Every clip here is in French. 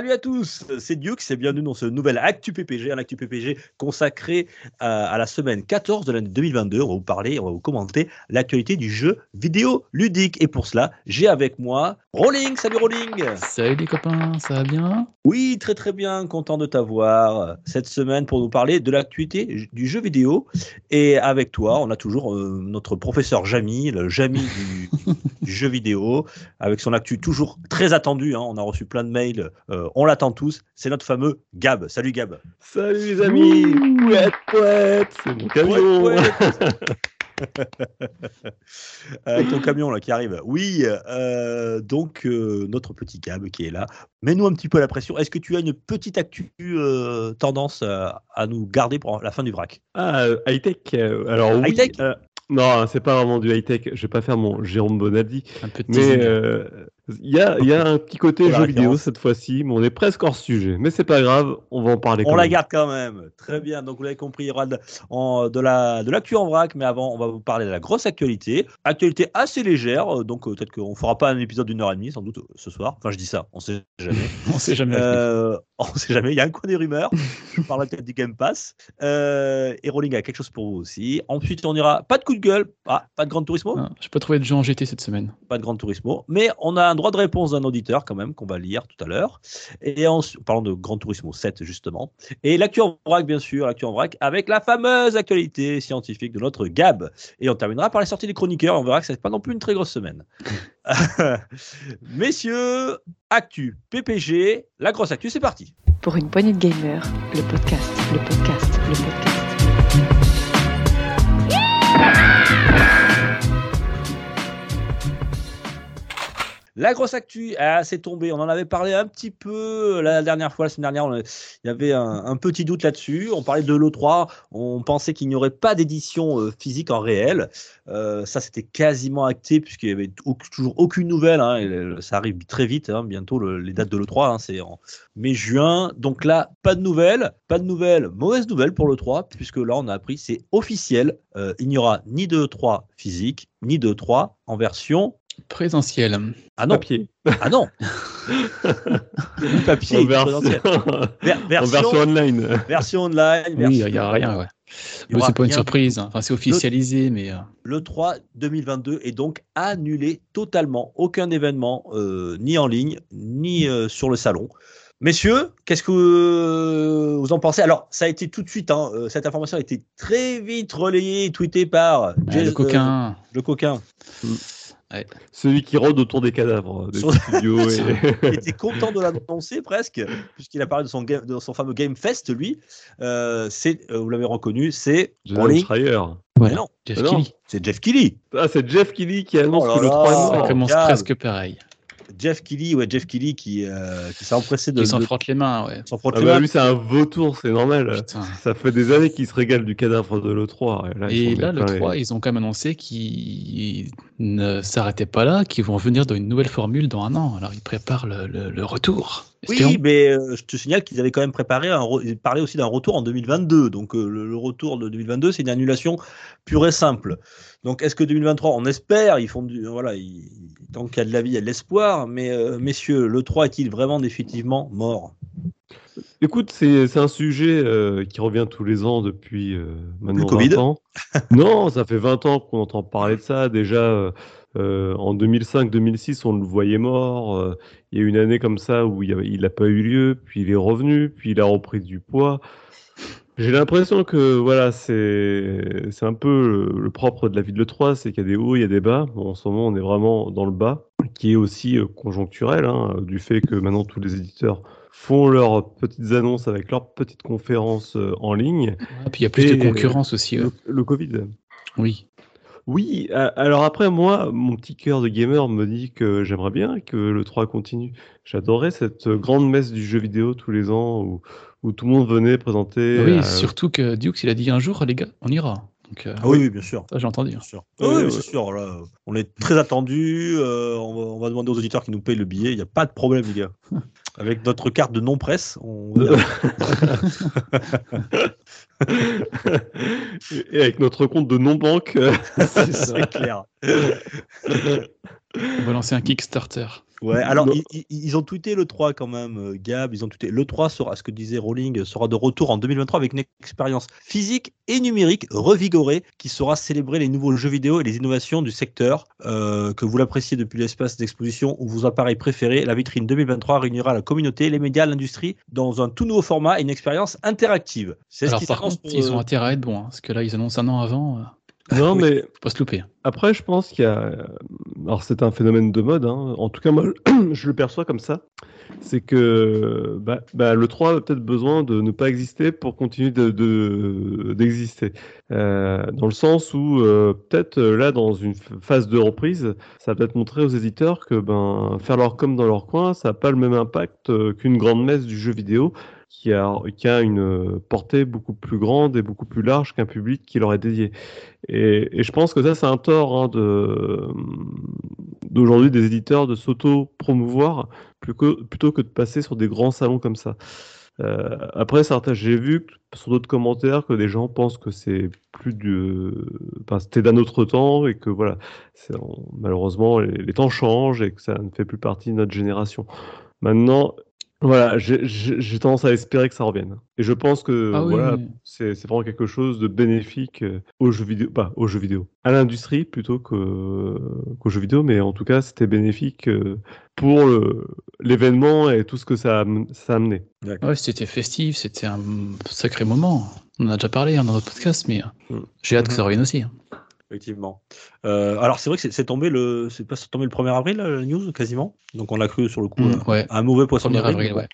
Salut à tous, c'est Duke, c'est bienvenue dans ce nouvel Actu PPG, un Actu PPG consacré à, à la semaine 14 de l'année 2022. On va vous parler, on va vous commenter l'actualité du jeu vidéo ludique. Et pour cela, j'ai avec moi Rolling. Salut Rolling Salut les copains, ça va bien? Oui, très très bien, content de t'avoir cette semaine pour nous parler de l'actualité du jeu vidéo. Et avec toi, on a toujours euh, notre professeur Jamy, le Jamy du, du jeu vidéo, avec son actu toujours très attendu. hein. On a reçu plein de mails, euh, on l'attend tous. C'est notre fameux Gab. Salut Gab. Salut les amis Pouette, pouette C'est mon camion Ouais, ouais. Avec ton camion là qui arrive. Oui, euh, donc euh, notre petit Gab qui est là. Mets-nous un petit peu la pression. Est-ce que tu as une petite actu euh, tendance à, à nous garder pour la fin du vrac? Ah, euh, high-tech euh, Alors oui, High-tech? euh, Non, c'est pas vraiment du high-tech. Je vais pas faire mon Jérôme Bonaldi. Un peu de Mais teasing. euh, il y, a, il y a un petit côté jeu vidéo référence. cette fois-ci, mais on est presque hors sujet. Mais c'est pas grave, on va en parler On quand la même. garde quand même. Très bien. Donc vous l'avez compris, il y aura de, en- de la de l'actu en vrac, mais avant, on va vous parler de la grosse actualité. Actualité assez légère. euh, Donc euh, peut-être qu'on fera pas un épisode d'une heure et demie, sans doute euh, ce soir. Enfin, je dis ça. On sait jamais. On sait jamais. Euh, on sait jamais, il y a un coin des rumeurs. Je parlerai peut-être du Game Pass. Euh, et Rolling a quelque chose pour vous aussi. Ensuite, on ira. Pas de coup de gueule. Ah, pas de Grand Turismo. Ah, J'ai pas trouvé de jeu en GT cette semaine. Pas de Grand Turismo. Mais on a un droit de réponse d'un auditeur quand même, qu'on va lire tout à l'heure. Et ensuite, parlons de Grand Turismo 7, justement. Et l'actu en vrac, bien sûr. L'actu en vrac avec la fameuse actualité scientifique de notre Gab. Et on terminera par la sortie des chroniqueurs. On verra que c'est pas non plus une très grosse semaine. Messieurs, actu, PPG, la grosse actu, c'est parti. Pour une poignée de gamers, le podcast, le podcast, le podcast. La grosse actu, ah, c'est tombé. On en avait parlé un petit peu la dernière fois, la semaine dernière. on il y avait un, petit doute là-dessus. On parlait de l'E3. On pensait qu'il n'y aurait pas d'édition euh, physique en réel. Euh, ça, c'était quasiment acté puisqu'il y avait toujours aucune nouvelle. hein, et ça arrive très vite. hein, bientôt, le- les dates de l'E3, hein, c'est en mai-juin. Donc là, pas de nouvelles. Pas de nouvelles. Mauvaise nouvelle pour l'E3 puisque là, on a appris, c'est officiel. euh, il n'y aura ni de E3 physique, ni de E3 en version. Présentiel. Ah non, Papier. ah non papier, version... présentiel. Ver- en version, version online. version online. Oui, il n'y a rien, ouais. Mais aura c'est pas une surprise. hein. Enfin, c'est officialisé, mais. euh, Le 3 2022 est donc annulé totalement. Aucun événement, euh, ni en ligne, ni euh, sur le salon. Messieurs, qu'est-ce que vous en pensez? Alors, ça a été tout de suite, hein, cette information a été très vite relayée et tweetée par ah, Jay- le euh, coquin. le coquin. Celui qui rôde autour des cadavres des Sur- studios. et... Il était content de l'annoncer presque, puisqu'il a parlé de son, game- de son fameux Game Fest, lui. Euh, c'est, euh, vous l'avez reconnu, c'est Rolling. Schreier. Voilà. non, Jeff Ah non. Kelly. c'est Jeff Keighley. Ah, c'est Jeff Kelly qui annonce Oh là que le là. 3 est Ça commence calme. presque pareil. Jeff Keighley, ouais, Jeff Keighley qui, euh, qui s'est empressé de, Ils s'en frottent les mains, ouais. s'en frotter Ah les bah mains. lui, c'est un vautour, c'est normal. Putain. Ça fait des années qu'il se régale du cadavre de l'E3. Et là, Et là, le plein 3, les- ils ont quand même annoncé qu'ils ne s'arrêtaient pas là, qu'ils vont venir dans une nouvelle formule dans un an. Alors, ils préparent le, le- le retour. Oui, mais euh, je te signale qu'ils avaient quand même préparé, un re- ils parlaient aussi d'un retour en 2022. Donc euh, le, le retour de 2022, c'est une annulation pure et simple. Donc est-ce que 2023, on espère, ils font du, voilà, ils- tant qu'il y a de la vie, il y a de l'espoir. Mais euh, messieurs, le 3 est-il vraiment définitivement mort? Écoute, c'est un sujet qui revient tous les ans depuis maintenant Covid 20 ans. non, ça fait 20 ans qu'on entend parler de ça. Déjà, en 2005-2006, on le voyait mort. Il y a une année comme ça où il n'a pas eu lieu, puis il est revenu, puis il a repris du poids. J'ai l'impression que voilà, c'est un peu le, le propre de la vie de l'E3, c'est qu'il y a des hauts, il y a des bas. Bon, en ce moment, on est vraiment dans le bas, qui est aussi euh, conjoncturel, hein, du fait que maintenant tous les éditeurs font leurs petites annonces avec leurs petites conférences euh, en ligne. Ah, puis il y a plus Et, de concurrence aussi. ouais. Le, le Covid. Oui. Oui, alors après, moi, mon petit cœur de gamer me dit que j'aimerais bien que le 3 continue. J'adorais cette grande messe du jeu vidéo tous les ans où, où tout le monde venait présenter. oui, euh, surtout que Dukes, il a dit un jour, les gars, on ira. Donc, euh, Ah oui, oui, bien sûr. j'ai entendu. Bien sûr. Oui, Oui, oui, oui. c'est sûr. Là, on est très attendu. euh, on, va, on va demander aux auditeurs qui nous payent le billet. Il n'y a pas de problème, les gars. Avec notre carte de non-presse, on. Et avec notre compte de non-banque. c'est clair. On va lancer un Kickstarter. Ouais, alors ils, ont tweeté le 3 quand même, euh, Gab, ils ont tweeté le 3 sera, ce que disait Rowling, sera de retour en 2023 avec une expérience physique et numérique revigorée qui saura célébrer les nouveaux jeux vidéo et les innovations du secteur. Euh, que vous l'appréciez depuis l'espace d'exposition ou vos appareils préférés, la vitrine 2023 réunira la communauté, les médias, l'industrie dans un tout nouveau format et une expérience interactive. C'est ce Alors qui par contre, pour, ils euh, ont intérêt à être bons, hein, parce que là, ils annoncent un an avant. Non, Oui. mais faut pas se louper. Après, je pense qu'il y a. euh, Alors, c'est un phénomène de mode. hein. En tout cas, moi, je le perçois comme ça. C'est que bah, bah, le 3 a peut-être besoin de ne pas exister pour continuer de- de- d'exister. Euh, dans le sens où, euh, peut-être là, dans une phase de reprise, ça va peut-être montrer aux éditeurs que ben, faire leur com dans leur coin, ça n'a pas le même impact qu'une grande messe du jeu vidéo qui a, qui a une euh, portée beaucoup plus grande et beaucoup plus large qu'un public qui leur est dédié. Et, et je pense que ça, c'est un tort hein, de, d'aujourd'hui des éditeurs de s'auto-promouvoir plutôt, que- de passer sur des grands salons comme ça. Euh, après, certains, j'ai vu sur d'autres commentaires que des gens pensent que c'est plus enfin, c'était d'un autre temps et que voilà, malheureusement les temps changent et que ça ne fait plus partie de notre génération. Maintenant, voilà, j'ai- tendance à espérer que ça revienne. Et je pense que Ah oui, voilà, c'est vraiment quelque chose de bénéfique euh, aux jeux vidéo, pas aux jeux vidéo, à l'industrie plutôt que- qu'aux jeux vidéo, mais en tout cas, c'était bénéfique euh, pour l'événement et tout ce que ça a, am- ça a amené. Ouais, c'était festif, c'était un sacré moment. On en a déjà parlé hein, dans notre podcast, mais euh, Mm. j'ai hâte que ça revienne aussi. Effectivement. Euh, alors c'est vrai que c'est tombé le, c'est pas tombé le 1er avril la news quasiment. Donc on l'a cru sur le coup. Mm, euh, ouais. un mauvais poisson 1er d'avril. ouais.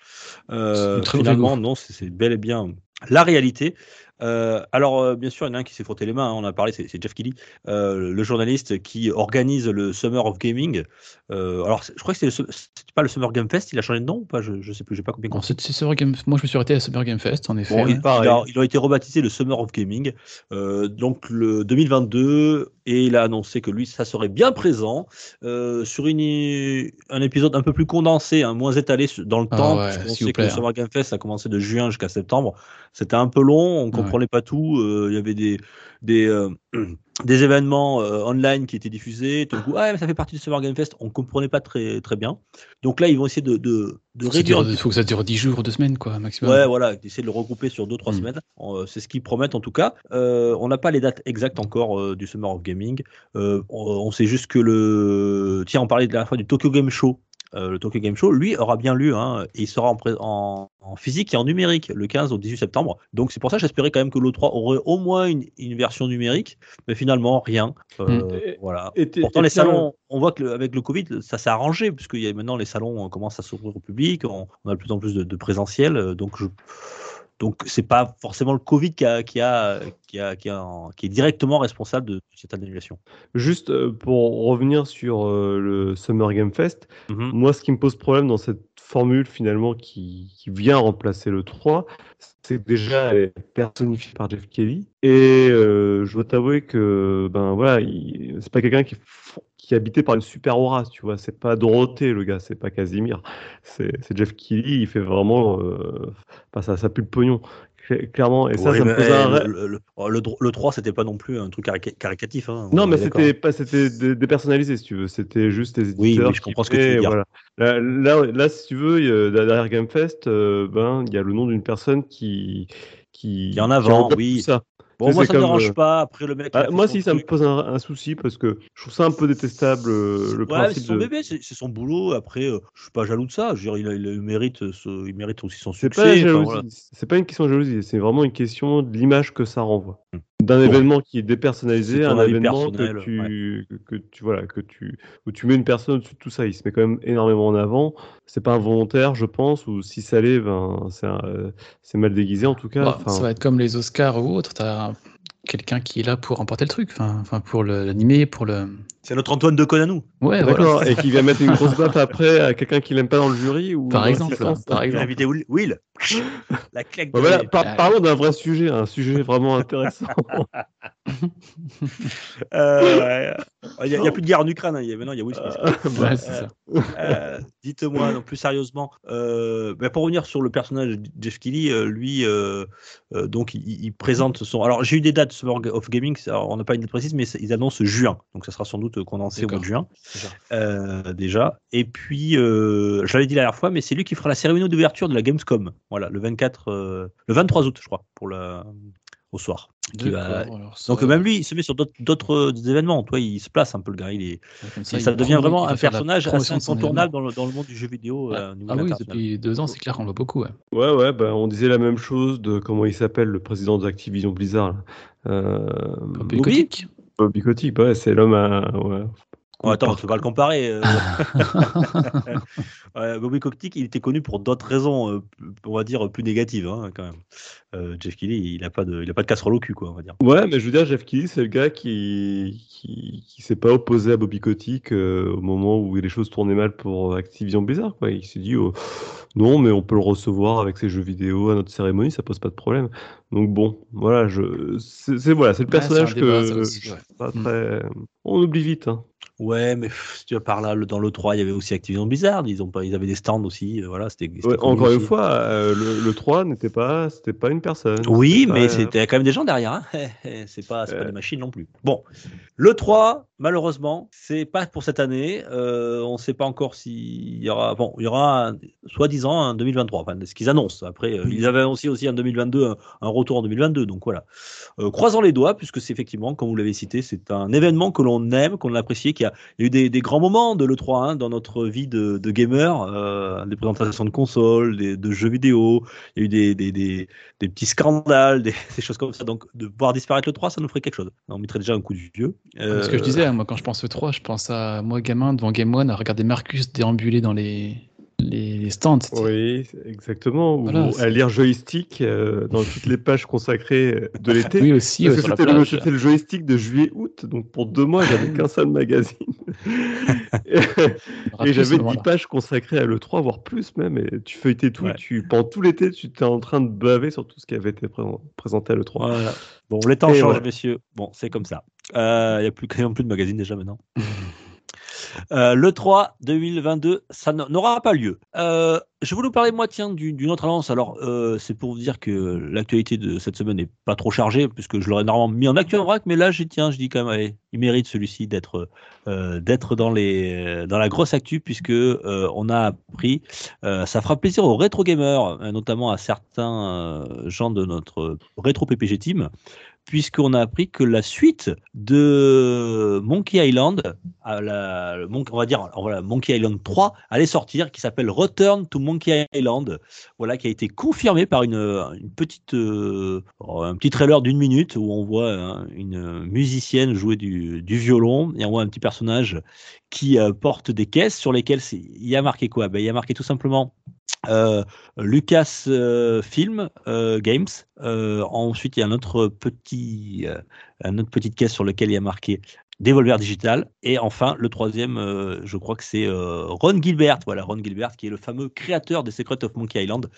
Euh, finalement, non, c'est bel et bien la réalité. Euh, alors, euh, bien sûr, il y en a un qui s'est frotté les mains. hein, on a parlé, c'est c'est Jeff Kelly, euh, le journaliste qui organise le Summer of Gaming. Euh, alors, c'est- je crois que c'était pas le Summer Game Fest. Il a changé de nom ou pas? Je, je sais plus. J'ai pas Bon, compris. c'est- c'est Summer Game- Moi, je me suis arrêté à Summer Game Fest, en effet. Bon, ouais. il, a, il a été rebaptisé le Summer of Gaming, euh, donc le 2022, et il a annoncé que lui, ça serait bien présent euh, sur une, un épisode un peu plus condensé, hein, moins étalé dans le Ah temps, ouais, s'il vous sait que le hein. Summer Game Fest a commencé de juin jusqu'à septembre. C'était un peu long, on comprenait pas tout, euh, il y avait des, des, euh, des événements euh, online qui étaient diffusés, tout coup, ah, mais ça fait partie du Summer Game Fest, on comprenait pas très, très bien. Donc là, ils vont essayer de, de, réduire. petit faut que ça dure 10 jours, 2 semaines, quoi, maximum. Ouais, voilà, d'essayer de le regrouper sur 2-3 Mm. semaines. C'est ce qu'ils promettent en tout cas. Euh, on n'a pas les dates exactes encore euh, du Summer of Gaming. Euh, on, on sait juste que le. Tiens, on parlait de la fois du Tokyo Game Show. Euh, le Tokyo Game Show, lui, aura bien lieu hein, et il sera en, en, en physique et en numérique le 15 au 18 septembre. Donc c'est pour ça que j'espérais quand même que l'O3 aurait au moins une, une version numérique, mais finalement rien. Euh, Mm. Et- Voilà. et Pourtant, les salons, on voit que le- avec le Covid, ça s'est arrangé, puisque maintenant les salons euh, commencent à s'ouvrir au public, on, on a de plus en plus de, de présentiel, donc je, donc c'est pas forcément le Covid qui a, qui a, qui a, qui a- qui est directement responsable de cette annulation. Juste euh, pour revenir sur euh, le Summer Game Fest, Mhm. moi, ce qui me pose problème dans cette formule finalement qui, qui vient remplacer le 3, c'est déjà elle est personnifiée par Jeff Kelly. Et euh, je dois t'avouer que ben voilà, c'est pas quelqu'un qui, qui est habité par une super aura, tu vois. C'est pas Dorothée le gars, c'est pas Casimir. C'est Jeff Kelly, il fait vraiment. Euh, enfin, ça, ça pue le pognon, cl- clairement. Et ça, Oui, ça me eh, un. le, le, oh, le, le 3, c'était pas non plus un truc carica- caricatif. hein, Non, on mais c'était pas, c'était dé- dépersonnalisé, si tu veux. C'était juste les Oui, éditeurs. oui, je qui comprends ce que tu veux dire. Voilà. Là, là, là, si tu veux, derrière GameFest, euh, ben, il y a le nom d'une personne qui, qui, Qui en avant, englobe oui. ça. Bon, moi, ça me comme, dérange euh, pas. Après, le mec. Ah, fait moi, si, ça me pose un, un souci parce que je trouve ça un peu détestable, euh, le Ouais, mais c'est principe son de. bébé, c'est c'est son boulot. Après, euh, je suis pas jaloux de ça. Je veux dire, il, a- il mérite, ce- il mérite aussi son C'est succès. pas Enfin, voilà. c'est pas une question de jalousie, c'est vraiment une question de l'image que ça renvoie. Hmm. D'un Bon. événement qui est dépersonnalisé, un événement que tu, que, que tu voilà, que tu où tu mets une personne au-dessus de tout ça, il se met quand même énormément en avant. C'est pas involontaire, je pense, ou si ça l'est, ben c'est un- euh, c'est mal déguisé en tout cas. Bah, ça va être comme les Oscars ou autres. T'as quelqu'un qui est là pour remporter le truc, enfin, pour l'animer, pour le. C'est notre Antoine de Conanou. Ouais, voilà. D'accord, et qui vient mettre une grosse baffe après à quelqu'un qu'il aime pas dans le jury ou Par exemple, l'assistance par exemple. invité Will. Will. La claque de Ouais, voilà, par- parlons d'un vrai sujet, un sujet vraiment intéressant. Euh, Il n'y a, il y a plus de guerre en Ukraine. hein. Il y a- Maintenant, il y a Will Smith. Bah, Ouais, c'est ça. Euh, Dites-moi, non, plus sérieusement, euh, bah, pour revenir sur le personnage de Jeff euh, lui, euh, euh, donc, il, il présente son. Alors, j'ai eu des dates Summer of Gaming, alors, on n'a pas une date précise, mais ils annoncent juin, donc ça sera sans doute condensé au mois de juin Déjà. euh, déjà. Et puis, euh, je l'avais dit la dernière fois, mais c'est lui qui fera la cérémonie d'ouverture de la Gamescom, voilà, le 24, euh, le 23 août, je crois, pour la au soir. Qui va- D'accord, alors ça- Donc même lui, il se met sur d'autres- euh, événements. Toi, il se place un peu le gars. Il est, ouais, comme ça, il devient vraiment un personnage assez incontournable dans le, dans le monde du jeu vidéo. événement. euh, Ah oui, depuis deux ans, c'est clair qu'on le voit beaucoup. ouais. Ouais, ouais, bah, on disait la même chose de comment il s'appelle, le président d'Activision Blizzard. Euh, Bobby Bobby Kotick. Bobby Kotick, ouais, c'est l'homme à. Ouais. Oh, attends, on ne peut pas le comparer. euh. Bobby Kotick, il était connu pour d'autres raisons, euh, on va dire, plus négatives, hein, quand même. Euh, Jeff Keighley, il n'a pas, de- il a pas de casserole au cul, quoi, on va dire. Ouais, mais je veux dire, Jeff Keighley, c'est le gars qui qui, qui s'est pas opposé à Bobby Kotick euh, au moment où les choses tournaient mal pour Activision Blizzard. Quoi. Il s'est dit, oh, non, mais on peut le recevoir avec ses jeux vidéo à notre cérémonie, ça pose pas de problème. Donc bon, voilà, je c'est c'est- voilà, c'est le personnage débat, que aussi, je ouais. suis pas Mm. très. On oublie vite. Hein. Ouais, mais pff, tu vas par là, le- dans l'E3, il y avait aussi Activision Blizzard, ils, ont pas, ils avaient des stands aussi, euh, voilà, c'était. Ouais, encore une fois, euh, le, le 3 n'était pas, c'était pas une personne. Oui, mais pas- c'était quand même des gens derrière. Hein. c'est pas, c'est pas Euh. des machines non plus. Bon, le 3, malheureusement, c'est pas pour cette année. Euh, on ne sait pas encore s'il y aura. Bon, il y aura un- soi-disant un 2023. Enfin, ce qu'ils annoncent. Après, ils avaient aussi aussi en 2022 un, un retour en 2022. Donc voilà. Croisons les doigts, puisque c'est effectivement, comme vous l'avez cité, c'est un événement que l'on aime, qu'on a apprécié, qui a, il y a eu des, des grands moments de l'E3 hein, dans notre vie de, de gamer, euh, des présentations de consoles, des, de jeux vidéo. Il y a eu des, des, des, des petits scandales, des, choses comme ça. Donc, de voir disparaître le 3, ça nous ferait quelque chose. On mettrait déjà un coup du vieux. Ce que je Euh, disais, moi quand je pense au 3, je pense à moi gamin devant Game One à regarder Marcus déambuler dans les, les, les stands. Oui, exactement. Ou Voilà, à c'est- lire joystick euh, dans toutes les pages consacrées de l'été. Oui aussi, Parce ouais, que sur la c'était le, c'était le joystick de juillet-août, donc pour deux mois, j'avais qu'un seul magazine. et ce j'avais 10 moment-là. pages consacrées à l'E3, voire plus même. Et tu feuilletais tout, Ouais. tu, pendant tout l'été, tu étais en train de baver sur tout ce qui avait été pré- présenté à l'E3. Voilà. Bon, les temps Et changent, voilà. messieurs. Bon, c'est comme ça. Euh, Il n'y a plus, plus de magazines déjà maintenant. Euh, le 3 2022, ça n'aura pas lieu. Euh, je voulais vous parler, moi, tiens, du- d'une autre annonce. Alors, euh, c'est pour vous dire que l'actualité de cette semaine n'est pas trop chargée, puisque je l'aurais normalement mis en actu en mais là, j'y tiens, je dis quand même, allez, il mérite celui-ci d'être dans, dans la grosse actu, puisque on a appris, ça fera plaisir aux rétro gamers, notamment à certains gens de notre rétro PPG team, puisqu'on a appris que la suite de Monkey Island, on va dire Monkey Island 3, allait sortir, qui s'appelle Return to Monkey Island, voilà, qui a été confirmé par une, petite, euh, un petit trailer d'une minute où on voit hein, une musicienne jouer du, violon et on voit un petit personnage qui euh, porte des caisses sur lesquelles il y a marqué quoi? Ben, Il y a marqué tout simplement euh, Lucas euh, Film euh, Games. Euh, ensuite, il y a un autre petit, une autre petite caisse sur laquelle il y a marqué Devolver Digital. Et enfin, le troisième, je crois que c'est Ron Gilbert. Voilà, Ron Gilbert, qui est le fameux créateur des Secrets of Monkey Island,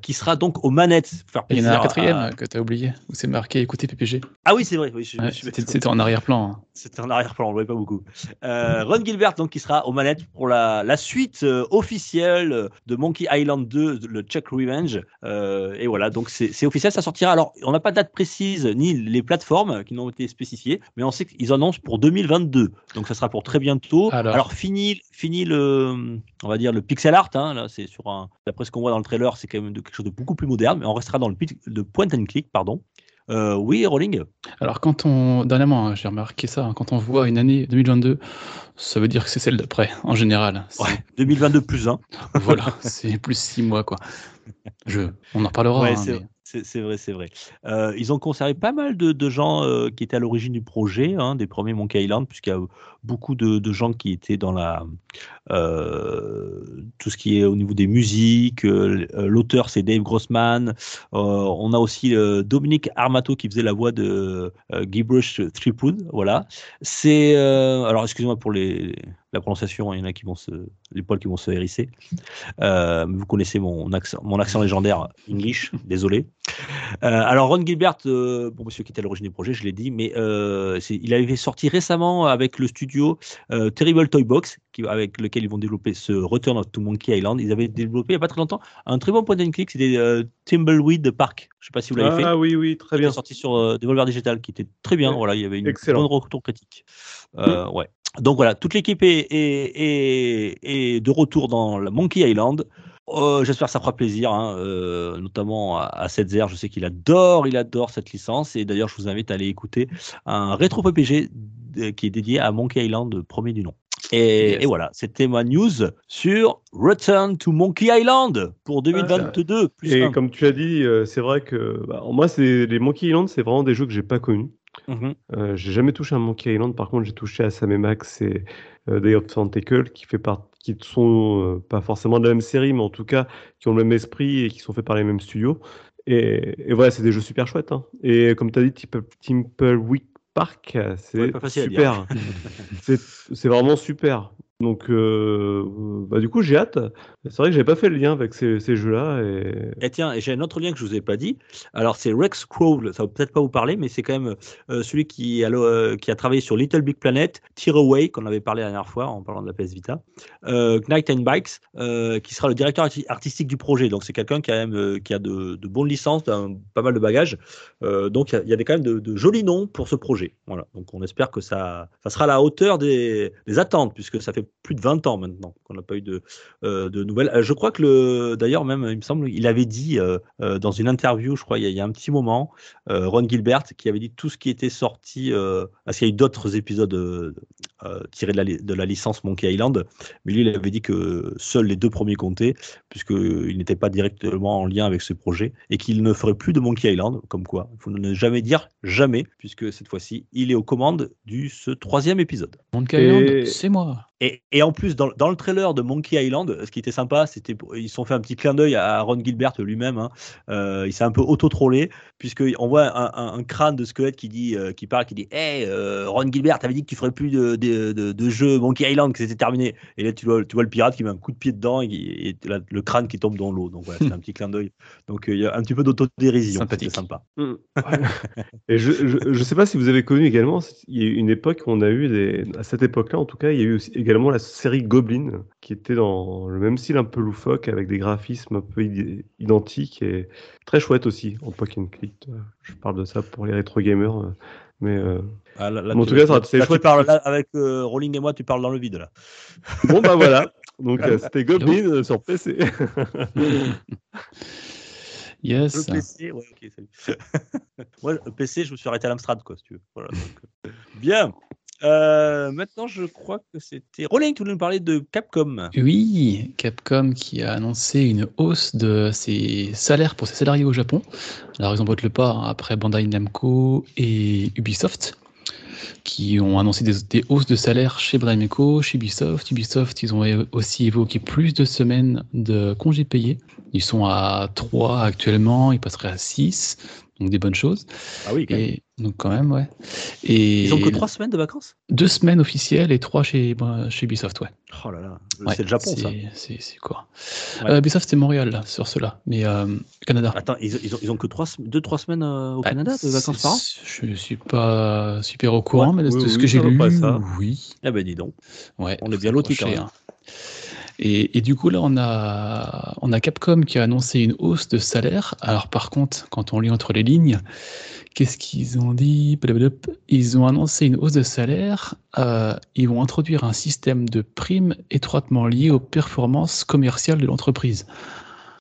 qui sera donc aux manettes. pour faire Il y en a un quatrième que tu as oublié, où c'est marqué écoutez PPG. Ah oui, c'est vrai. Oui, Ouais, c'était en arrière-plan. hein. C'était un arrière-plan, on le voyait pas beaucoup. Euh, Ron Gilbert, donc, qui sera aux manettes pour la, la suite euh, officielle de Monkey Island 2, le Check Revenge. Euh, et voilà, donc c'est officiel, ça sortira. Alors, on n'a pas de date précise ni les plateformes qui n'ont été spécifiées, mais on sait qu'ils annoncent pour 2022. Donc, ça sera pour très bientôt. Alors. Alors, fini, fini le, on va dire le pixel art. Hein, là, c'est sur un, d'après ce qu'on voit dans le trailer, c'est quand même de, quelque chose de beaucoup plus moderne, mais on restera dans le point and click, pardon. Euh, oui, Rolling. Alors quand on, dernièrement, hein, j'ai remarqué ça, hein, quand on voit une année 2022, ça veut dire que c'est celle d'après, en général. Ouais, 2022 plus 1. Voilà, c'est plus six mois quoi. Je, on en reparlera. Ouais, hein, c'est mais- vrai, c'est vrai. Euh, ils ont conservé pas mal de, de gens euh, qui étaient à l'origine du projet, des premiers Monkey Island, puisqu'il y a beaucoup de, gens qui étaient dans la euh, tout ce qui est au niveau des musiques. euh, euh, L'auteur, c'est Dave Grossman. On a aussi Dominique Armato qui faisait la voix de Guybrush Threepwood. Voilà. C'est alors excusez-moi pour les la prononciation, il y en a qui vont se les poils qui vont se hérisser. Vous connaissez mon accent, mon accent légendaire English, désolé. Alors Ron Gilbert, bon monsieur qui était à l'origine du projet, je l'ai dit, mais il avait sorti récemment avec le studio euh, Terrible Toy Box, qui, avec lequel ils vont développer ce Return of to Monkey Island. Ils avaient développé il n'y a pas très longtemps un très bon point and click, c'était euh, Timbleweed Park. Je sais pas si vous l'avez fait. Ah oui, oui, très bien. sorti sur euh, Devolver Digital, qui était très bien. Ouais. Voilà, il y avait une Excellent. bonne retour critique. Euh, Ouais. Donc voilà, toute l'équipe est, est, est, est de retour dans la Monkey Island. Euh, J'espère que ça fera plaisir, hein, euh, notamment à, à Setzer. Je sais qu'il adore, il adore cette licence. Et d'ailleurs, je vous invite à aller écouter un rétro PPG de- qui est dédié à Monkey Island, premier du nom. Et, Yes. et voilà, c'était ma news sur Return to Monkey Island pour 2022. plus Et comme tu as dit, euh, c'est vrai que bah, moi, les Monkey Island, c'est vraiment des jeux que j'ai pas connus. Mhm. Euh, j'ai jamais touché à Monkey Island. Par contre, j'ai touché à Sam et Max et euh, Day of Tentacle, qui fait part, qui sont euh, pas forcément de la même série, mais en tout cas qui ont le même esprit et qui sont faits par les mêmes studios. Et, et voilà, c'est des jeux super chouettes. hein. Et comme tu as dit, Timple- Timpleweed Park, c'est Ouais, super. c'est c'est vraiment super. Donc, euh, bah, du coup, j'ai hâte. C'est vrai que j'avais pas fait le lien avec ces, jeux-là. Et... Et tiens, j'ai un autre lien que je vous ai pas dit. Alors c'est Rex Crawl, ça va peut-être pas vous parler, mais c'est quand même euh, celui qui a, le- euh, qui a travaillé sur Little Big Planet, Tearaway, qu'on avait parlé la dernière fois en parlant de la PS Vita, euh, Knight and Bikes, qui sera le directeur arti- artistique du projet. Donc c'est quelqu'un qui a, même, qui a de, bonnes licences, pas mal de bagages. Donc il y y a quand même de, jolis noms pour ce projet. Voilà. Donc on espère que ça, ça sera à la hauteur des, attentes, puisque ça fait plus de 20 ans maintenant qu'on n'a pas eu de, de Euh, je crois que le, d'ailleurs même, il me semble, il avait dit euh, euh, dans une interview, je crois, il y a, un petit moment, Ron Gilbert, qui avait dit tout ce qui était sorti, parce qu'il y a eu d'autres épisodes euh, tirés de la, li- de la licence Monkey Island, mais lui, il avait dit que seuls les deux premiers comptaient, puisqu'il n'était pas directement en lien avec ce projet, et qu'il ne ferait plus de Monkey Island, comme quoi, il faut ne jamais dire jamais, puisque cette fois-ci, il est aux commandes du ce troisième épisode. Monkey Et- Island, c'est moi. Et, et en plus, dans, dans le trailer de Monkey Island, ce qui était sympa, c'était ils sont fait un petit clin d'œil à Ron Gilbert lui-même. hein. Euh, il s'est un peu auto-trollé, puisqu'on voit un, un- un crâne de squelette qui, dit, euh, qui parle, qui dit Hey, euh, Ron Gilbert, t'avais dit que tu ferais plus de, de, de, de jeux Monkey Island, que c'était terminé. Et là, tu vois, tu vois le pirate qui met un coup de pied dedans et, qui- et là, le crâne qui tombe dans l'eau. Donc voilà, c'est un petit clin d'œil. Donc euh, il y a un petit peu d'autodérision. Sympathique. C'était sympa. Et je, je, je sais pas si vous avez connu également, il y a eu une époque où on a eu des, à cette époque-là en tout cas, il y a eu aussi également la série Goblin, qui était dans le même style un peu loufoque, avec des graphismes un peu id- identiques et très chouette aussi en point and click. Euh, Je parle de ça pour les rétro gamers, euh, mais euh, Ah, là- là, En tout cas, c'est là, tu chouette. parles, là, avec euh, Rolling et moi, tu parles dans le vide là. bon bah voilà. Donc euh, c'était Goblin euh, sur PC. Yes. Le PC, ouais, ok, salut. Moi, le PC, je me suis arrêté à l'Amstrad, quoi, si tu veux. Voilà, donc, euh, bien. Euh, maintenant, je crois que c'était. Rolling, tu voulais nous parler de Capcom. Oui, Capcom qui a annoncé une hausse de ses salaires pour ses salariés au Japon. Alors ils emboîtent le pas après Bandai Namco et Ubisoft qui ont annoncé des, des hausses de salaire chez Bandai Namco, chez Ubisoft. Ubisoft, ils ont aussi évoqué plus de semaines de congés payés. Ils sont à 3 actuellement, ils passeraient à 6, donc des bonnes choses. Ah oui, quand même. Donc quand même, ouais. Et Ils ont que trois semaines de vacances? deux semaines officielles et trois chez, bah, chez Ubisoft, ouais. Oh là là, Ouais, c'est le Japon, ça. c'est- quoi? Ouais. Euh, Ubisoft, c'est Montréal, là, sur cela. Mais euh, Canada. Attends, ils, ils ont, ils ont que trois, deux, trois semaines euh, au Ouais, Canada de vacances par an? Je suis pas super au courant, Ouais, mais de oui, ce oui, que j'ai lu, pas, ça. oui. Eh ben, dis donc. Ouais, On est bien lotis, quand même. hein. Et, et du coup, là, on a, on a Capcom qui a annoncé une hausse de salaire. Alors, par contre, quand on lit entre les lignes, qu'est-ce qu'ils ont dit? Ils ont annoncé une hausse de salaire. euh, ils vont introduire un système de primes étroitement lié aux performances commerciales de l'entreprise.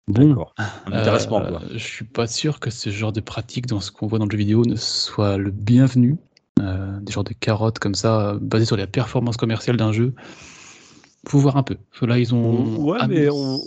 Bon, D'accord. Un intéressement, euh. Je suis pas sûr que ce genre de pratique dans ce qu'on voit dans le jeu vidéo ne soit le bienvenu. Euh, des genres de carottes comme ça, euh, basées sur la performance commerciale d'un jeu. Faut voir un peu. Là, ils ont. ouais, mais on,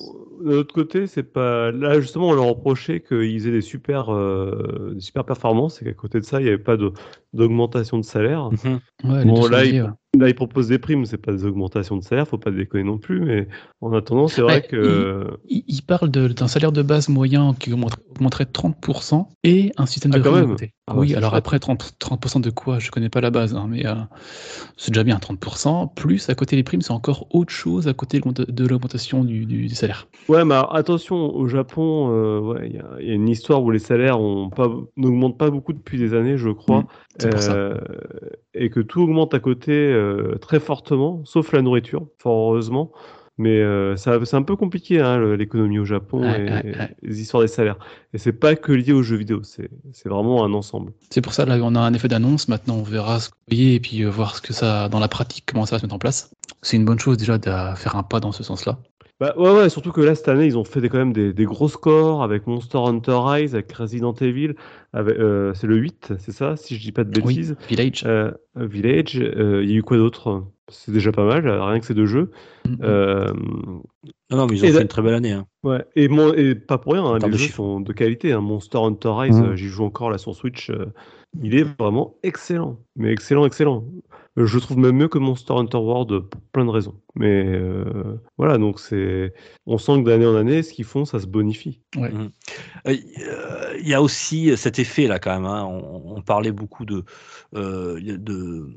de l'autre côté, c'est pas. Là, justement, on leur reprochait qu'ils aient des super, euh, des super performances et qu'à côté de ça, il n'y avait pas de- d'augmentation de salaire. Mhm. Ouais, Bon, là, il- ouais. Là, ils proposent des primes, c'est pas des augmentations de salaire, faut pas déconner non plus, mais en attendant, c'est vrai Ouais, que. Il, il parle d'un salaire de base moyen qui augmenterait, augmenterait de 30% et un système Ah, de quand primes à même. Ah oui, alors chouette. après 30%, 30% de quoi? Je connais pas la base, hein, mais euh, c'est déjà bien 30%. Plus à côté les primes, c'est encore autre chose à côté de l'augmentation du, du- du salaire. Ouais, mais alors, attention, au Japon, euh, il y, a- il y a une histoire où les salaires n'augmentent pas beaucoup depuis des années, je crois. Mm. Euh, Et que tout augmente à côté euh, très fortement, sauf la nourriture, fort heureusement. Mais euh, c'est un peu compliqué, hein, l'économie au Japon Ouais, et ouais, ouais. les histoires des salaires. Et c'est pas que lié aux jeux vidéo, c'est vraiment un ensemble. C'est pour ça là on a un effet d'annonce. Maintenant on verra ce que vous voyez et puis euh, voir ce que ça dans la pratique comment ça va se mettre en place. C'est une bonne chose déjà de faire un pas dans ce sens-là. Bah, ouais, ouais, surtout que là, cette année, ils ont fait des, quand même des, des gros scores avec Monster Hunter Rise, avec Resident Evil. Avec, euh, c'est le 8, c'est ça, si je dis pas de Oui, bêtises. Village. Euh, Village, euh, il y a eu quoi d'autre? C'est déjà pas mal, rien que ces deux jeux. Mm, mm. Euh, Non, non, mais ils ont Et fait là- une très belle année. hein. ouais. et, mon, et pas pour rien, hein, les de jeux chiffres. sont de qualité. hein. Monster Hunter Rise, Mm. euh, j'y joue encore là sur Switch. euh, il est vraiment excellent. Mais excellent, excellent. Je trouve même mieux que Monster Hunter World pour plein de raisons. Mais euh, voilà, donc c'est. On sent que d'année en année, ce qu'ils font, ça se bonifie. Euh, Il y a aussi cet effet là quand même. hein. On, on parlait beaucoup de, euh, de,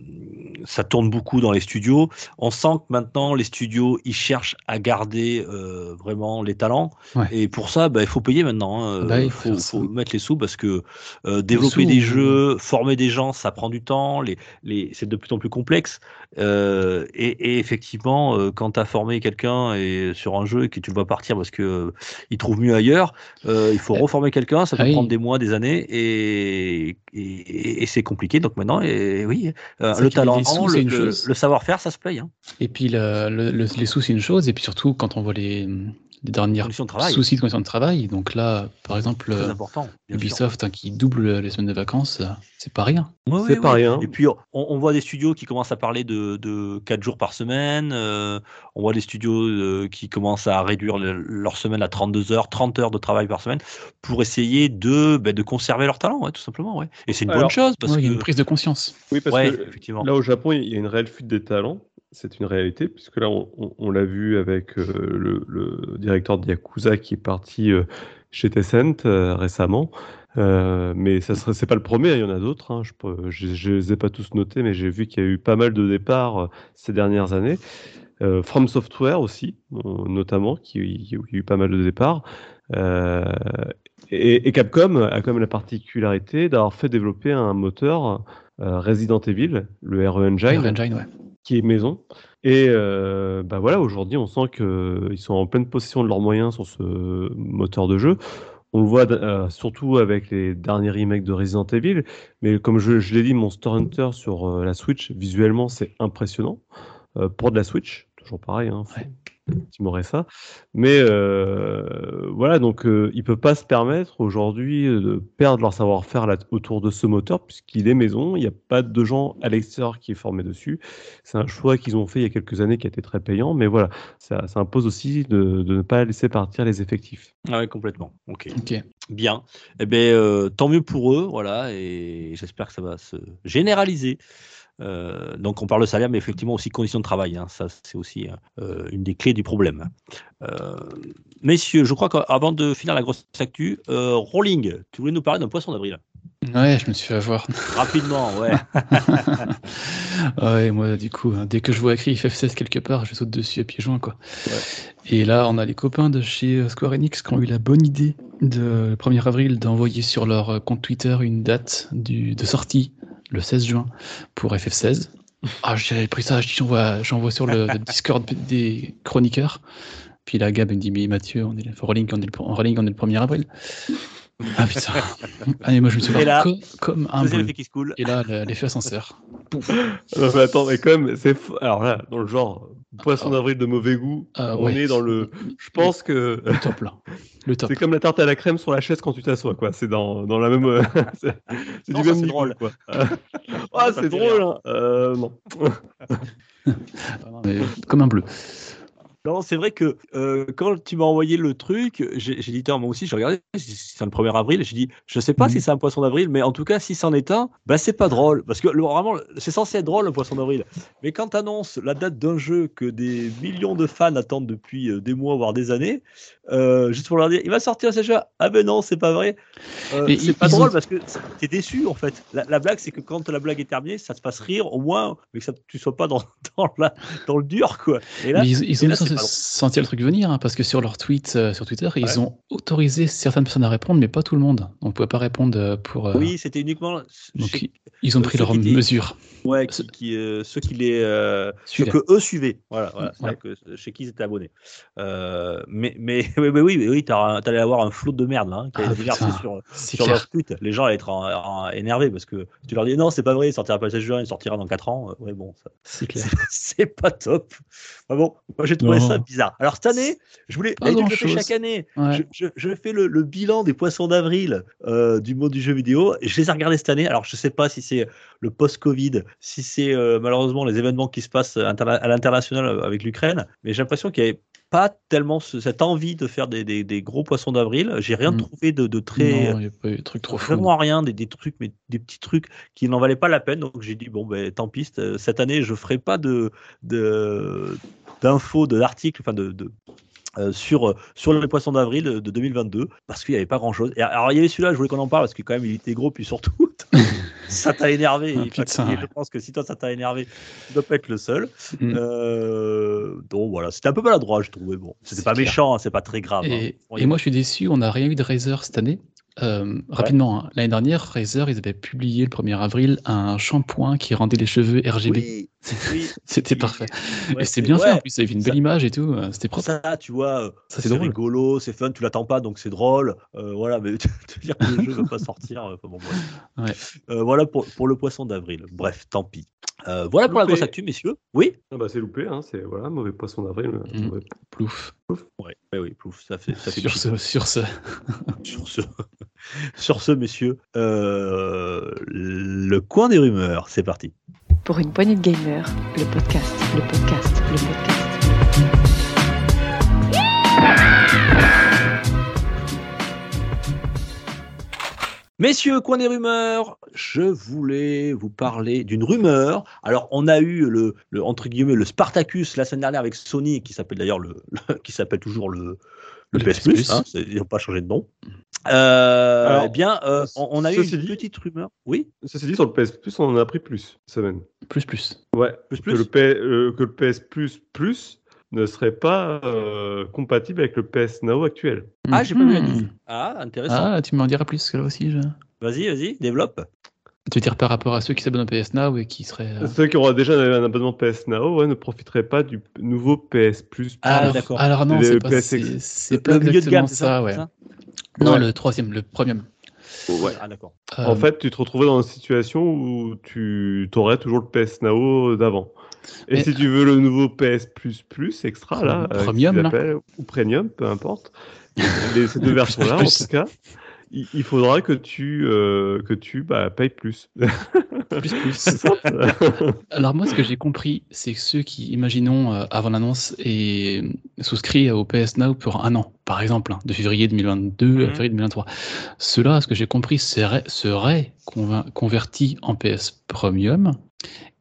ça tourne beaucoup dans les studios. On sent que maintenant les studios ils cherchent à garder euh, vraiment les talents. Ouais. Et pour ça, bah, il faut payer maintenant. hein. Bah, il faut mettre les sous parce que euh, développer sous, des jeux, former des gens, ça prend du temps. Les, les, c'est de plus en plus complexe. Euh, et, et effectivement, euh, quand tu as formé quelqu'un et sur un jeu et que tu vas partir parce que euh, il trouve mieux ailleurs, euh, il faut reformer quelqu'un, ça peut oui. prendre des mois, des années, et, et, et c'est compliqué. Donc maintenant, et, oui, euh, le talent, le, le- le savoir-faire, ça se paye. Hein. Et puis le- le- le- les sous, c'est une chose. Et puis surtout, quand on voit les, les dernières Conditions de travail, soucis de conditions de travail, donc là, par exemple. Ubisoft hein, qui double les semaines de vacances, c'est pas rien. Ouais, c'est ouais, pas ouais. rien. Et puis on, on voit des studios qui commencent à parler de, de 4 jours par semaine. euh, on voit des studios euh, qui commencent à réduire le- leur semaine à 32 heures, 30 heures de travail par semaine pour essayer de, ben, de conserver leur talent, ouais, tout simplement. Ouais. Et c'est une bonne chose parce Ouais, Il y a une prise de conscience. Oui, parce ouais, que effectivement. Là, au Japon, il y a une réelle fuite des talents. C'est une réalité, puisque là, on, on- on l'a vu avec euh, le, le directeur de Yakuza qui est parti euh, chez Tencent euh, récemment. Euh, mais ça serait, c'est pas le premier, il y en a d'autres. hein. Je, je les ai pas tous notés, mais j'ai vu qu'il y a eu pas mal de départs euh, ces dernières années. Euh, From Software aussi, notamment, qui y a eu pas mal de départs. Euh, et, et Capcom a quand même la particularité d'avoir fait développer un moteur Resident Evil, le RE Engine, ouais. qui est maison. Et euh, bah voilà, aujourd'hui, on sent qu'ils sont en pleine possession de leurs moyens sur ce moteur de jeu. On le voit euh, surtout avec les derniers remakes de Resident Evil. Mais comme je, l'ai dit, Monster Hunter sur euh, la Switch, visuellement, c'est impressionnant. Euh, pour de la Switch, toujours pareil, hein. Timorer ça. Mais euh, voilà, donc euh, ils ne peuvent pas se permettre aujourd'hui euh, de perdre leur savoir-faire autour de ce moteur, puisqu'il est maison, il n'y a pas de gens à l'extérieur qui est formé dessus. C'est un choix qu'ils ont fait il y a quelques années qui a été très payant, mais voilà, ça, ça impose aussi de, de ne pas laisser partir les effectifs. Ah ouais, complètement. Ok. Ok. Bien. Eh ben, euh, tant mieux pour eux, voilà, et j'espère que ça va se généraliser. Euh, donc on parle de salaire, mais effectivement aussi conditions de travail. hein. Ça, c'est aussi euh, une des clés du problème. Euh, messieurs, je crois qu'avant de finir la grosse actu, Rolling, tu voulais nous parler d'un poisson d'avril? Ouais, je me suis fait avoir. Rapidement, ouais. ouais, moi, du coup, hein, dès que je vois écrit FF16 quelque part, je saute dessus à pieds joints, quoi. Et là, on a les copains de chez Square Enix qui ont eu la bonne idée de le 1er avril d'envoyer sur leur compte Twitter une date du, de sortie, le 16 juin, pour FF16. Ah, j'ai pris ça, j'envoie, j'envoie sur le, le Discord des chroniqueurs. Puis là, Gab me dit, mais Mathieu, on est le, Rolling, on est le, en Rolling, on est le 1er avril. Ah putain. Allez, moi je me suis Et là, co- comme un Deuxième bleu. effet qui se coule. Et là, le- l'effet ascenseur. Pouf. Non, mais attends, mais quand même, c'est. Alors là, dans le genre poisson Ah. d'avril de mauvais goût, Ah, on ouais. est dans le. Je pense que Le top là. Le top. c'est comme la tarte à la crème sur la chaise quand tu t'assois, quoi. C'est dans, dans la même. euh, c'est c'est Non, du ça, même drôle. quoi. ah, Ça c'est drôle, hein. Euh, non. Ah non, mais comme un bleu. Non, c'est vrai que euh, quand tu m'as envoyé le truc, j'ai dit, moi aussi, j'ai regardé, c'est le 1er avril, et j'ai dit, je sais pas Mhm. si c'est un poisson d'avril, mais en tout cas, si c'en est un, bah c'est pas drôle. Parce que le- vraiment, c'est censé être drôle, le poisson d'avril. Mais quand tu annonces la date d'un jeu que des millions de fans attendent depuis euh, des mois, voire des années, euh, juste pour leur dire, il va sortir ce jeu. Ah ben non, c'est pas vrai. Euh, c'est pas drôle ont- parce que t'es déçu en fait. La, la blague, c'est que quand la blague est terminée, ça te fasse rire au moins, mais que ça, tu sois pas dans, dans, la- dans le dur quoi. Et là, ils, ont là, sentir le truc venir, hein, parce que sur leur tweet euh, sur Twitter, Ouais. ils ont autorisé certaines personnes à répondre, mais pas tout le monde. On ne pouvait pas répondre euh, pour. euh, oui, c'était uniquement. donc chez- ils- ont pris leurs mesures. Ouais, qui, qui, euh, ceux qui les, ceux que eux suivaient, voilà, voilà Ouais. c'est-à-dire que chez qui ils étaient abonnés. Euh, mais, mais, oui, oui, oui, oui, t'allais avoir un flot de merde là, hein, qui Ah, allait putain, sur, sur leur tweet. Les gens allaient être en- en- énervés parce que tu leur dis non, c'est pas vrai, il sortira pas le 16 juin, il sortira dans 4 ans. Ouais, bon, ça, C'est clair. c'est pas top. Enfin bon, moi j'ai trouvé. Ça bizarre. Alors cette année, je voulais, je le fais chaque année. Ouais. Je, je- je fais le, le bilan des poissons d'avril euh, du monde du jeu vidéo. Je les ai regardés cette année. Alors, je sais pas si c'est le post-Covid, si c'est euh, malheureusement les événements qui se passent à l'international avec l'Ukraine, mais j'ai l'impression qu'il n'y avait pas tellement ce- cette envie de faire des, des- des gros poissons d'avril. J'ai rien Mm. trouvé de, de très. Non, il n'y a pas eu de truc trop fou. Vraiment rien, des, des trucs, mais des petits trucs qui n'en valaient pas la peine. Donc j'ai dit, bon, ben tant pis, cette année, je ferai pas de de- d'infos, de, d'articles, enfin de, de- euh, sur, sur les poissons d'avril de 2022, parce qu'il n'y avait pas grand chose. Et alors il y avait celui-là, je voulais qu'on en parle, parce que quand même il était gros, puis surtout, ça t'a énervé. Ah, et putain. Je pense que si toi ça t'a énervé, tu dois pas être le seul. Mm. Euh, donc voilà, c'était un peu maladroit, je trouvais. Bon, c'était pas clair. méchant, hein, c'est pas très grave. Et, hein. et moi, je suis déçu, on n'a rien eu de Razer cette année. Euh, rapidement, hein, l'année dernière, Razer, ils avaient publié le 1er avril un shampoing qui rendait les cheveux RGB. oui, oui, C'était parfait. Ouais, et c'était bien ouais. fait en plus, ça avait une belle Ça- image et tout, euh, c'était propre. Ça, tu vois, euh, Ça, c'est c'est drôle. rigolo, c'est fun, tu l'attends pas, donc c'est drôle. Euh, voilà, mais te dire que le jeu va pas sortir, euh, enfin, bon. Ouais. Euh, voilà pour, pour le poisson d'avril. Bref, tant pis. Euh, voilà pour la grosse actu, messieurs. Oui? Ah bah, c'est loupé, hein, c'est voilà, mauvais poisson d'avril. Mm. mauvais- Plouf. Ouais, ouais, oui, plouf, ça fait, ça fait Sur ce, sur ce. sur ce, sur ce, messieurs, euh, le coin des rumeurs, c'est parti. Pour une poignée de gamers, le podcast, le podcast, le podcast. Messieurs, coin des rumeurs, je voulais vous parler d'une rumeur. Alors, on a eu le, le- entre guillemets le Spartacus la semaine dernière avec Sony, qui s'appelle d'ailleurs le, le- qui s'appelle toujours le, le, Le PS PS+, Plus. hein, c'est- ils n'ont pas changé de nom. Euh, Alors, eh bien, euh, on, on a eu une dit- petite rumeur. Oui. Ceci dit, sur le PS Plus, on en a pris plus cette semaine. Plus, plus. Ouais, Plus, que plus. le, P- euh, que le PS Plus Plus ne serait pas euh, compatible avec le PS Now actuel. Ah, j'ai pas vu la Mhm. news. Ah, intéressant. Ah, tu m'en diras plus que là aussi. Je... Vas-y, vas-y, développe. Tu veux dire par rapport à ceux qui s'abonnent au PS Now et qui seraient. euh, Ceux qui auront déjà un abonnement PS Now ouais, ne profiteraient pas du nouveau PS Plus. Ah, d'accord. Alors non, Le c'est pas, PSX. c'est, pas milieu de exactement gamme, ça, ouais. Non, Ouais. le troisième, le premier. Ouais. Ah, d'accord. Euh, En fait, tu te retrouvais dans une situation où tu aurais toujours le PS Now d'avant. Et Mais- si tu veux le nouveau PS Plus Plus extra, là, euh, Premium, là. appellent, ou Premium, peu importe, les, ces deux versions-là, en tout cas, il, il faudra que tu, euh, que tu bah, payes plus. plus, plus. Alors moi, ce que j'ai compris, c'est que ceux qui, imaginons, euh, avant l'annonce, et souscrit au PS Now pour un an, par exemple, hein, de février 2022 Mhm. à février 2023, ceux-là, ce que j'ai compris, seraient, convertis en PS Premium.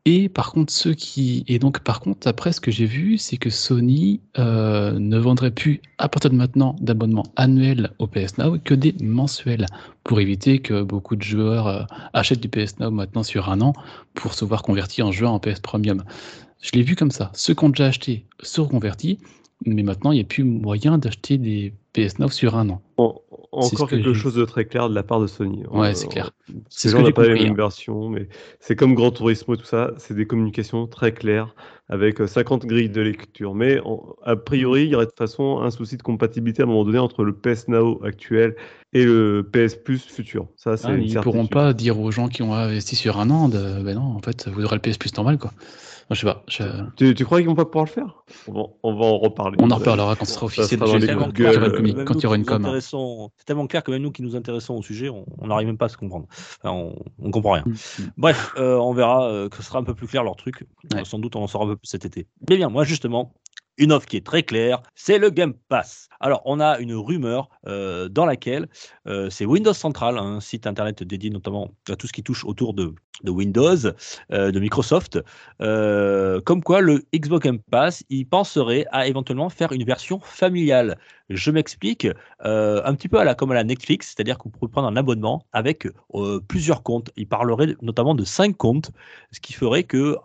Et par contre, ceux qui... Et donc, par contre, après, ce que j'ai vu, c'est que Sony euh, ne vendrait plus, à partir de maintenant, d'abonnements annuels au PS Now que des mensuels, pour éviter que beaucoup de joueurs euh, achètent du PS Now maintenant sur un an pour se voir convertis en juin en PS Premium. Je l'ai vu comme ça. Ceux qui ont déjà acheté seront convertis, mais maintenant, il n'y a plus moyen d'acheter des PS Now sur un an. En- encore que quelque chose de très clair de la part de Sony. Ouais, Euh, c'est clair. Ces C'est ce que j'ai pas les compris, mêmes hein. versions, mais c'est comme Grand Turismo et tout ça, c'est des communications très claires avec euh, 50 grilles de lecture. Mais en- a priori, il y aurait de toute façon un souci de compatibilité à un moment donné entre le PS Now actuel et le PS Plus futur. Ça, c'est Ah, ils ne pourront pas dire aux gens qui ont investi sur un an, de, ben non, en fait, vous aurez le PS Plus normal, quoi. Je sais pas. je- Tu, tu crois qu'ils vont pas pouvoir le faire? On va, on va en reparler. On en reparlera quand ce sera Ça officiel. sera dans je les sais pas, Google, quand il y aura une euh, quand il y aura une com. hein. intéressons- C'est tellement clair que même nous qui nous intéressons au sujet, on n'arrive même pas à se comprendre. Enfin, on, on comprend rien. Mm. Bref, euh, on verra euh, que ce sera un peu plus clair leur truc. Ouais. Sans doute, on en saura un peu plus cet été. Mais bien, moi, justement, une offre qui est très claire, c'est le Game Pass. Alors, on a une rumeur euh, dans laquelle euh, c'est Windows Central, un site internet dédié notamment à tout ce qui touche autour de, de Windows, euh, de Microsoft, euh, comme quoi le Xbox Game Pass, il penserait à éventuellement faire une version familiale. Je m'explique, euh, un petit peu à la, comme à la Netflix, c'est-à-dire que vous pouvez prendre un abonnement avec plusieurs comptes. Il parlerait notamment de cinq comptes, ce qui ferait que,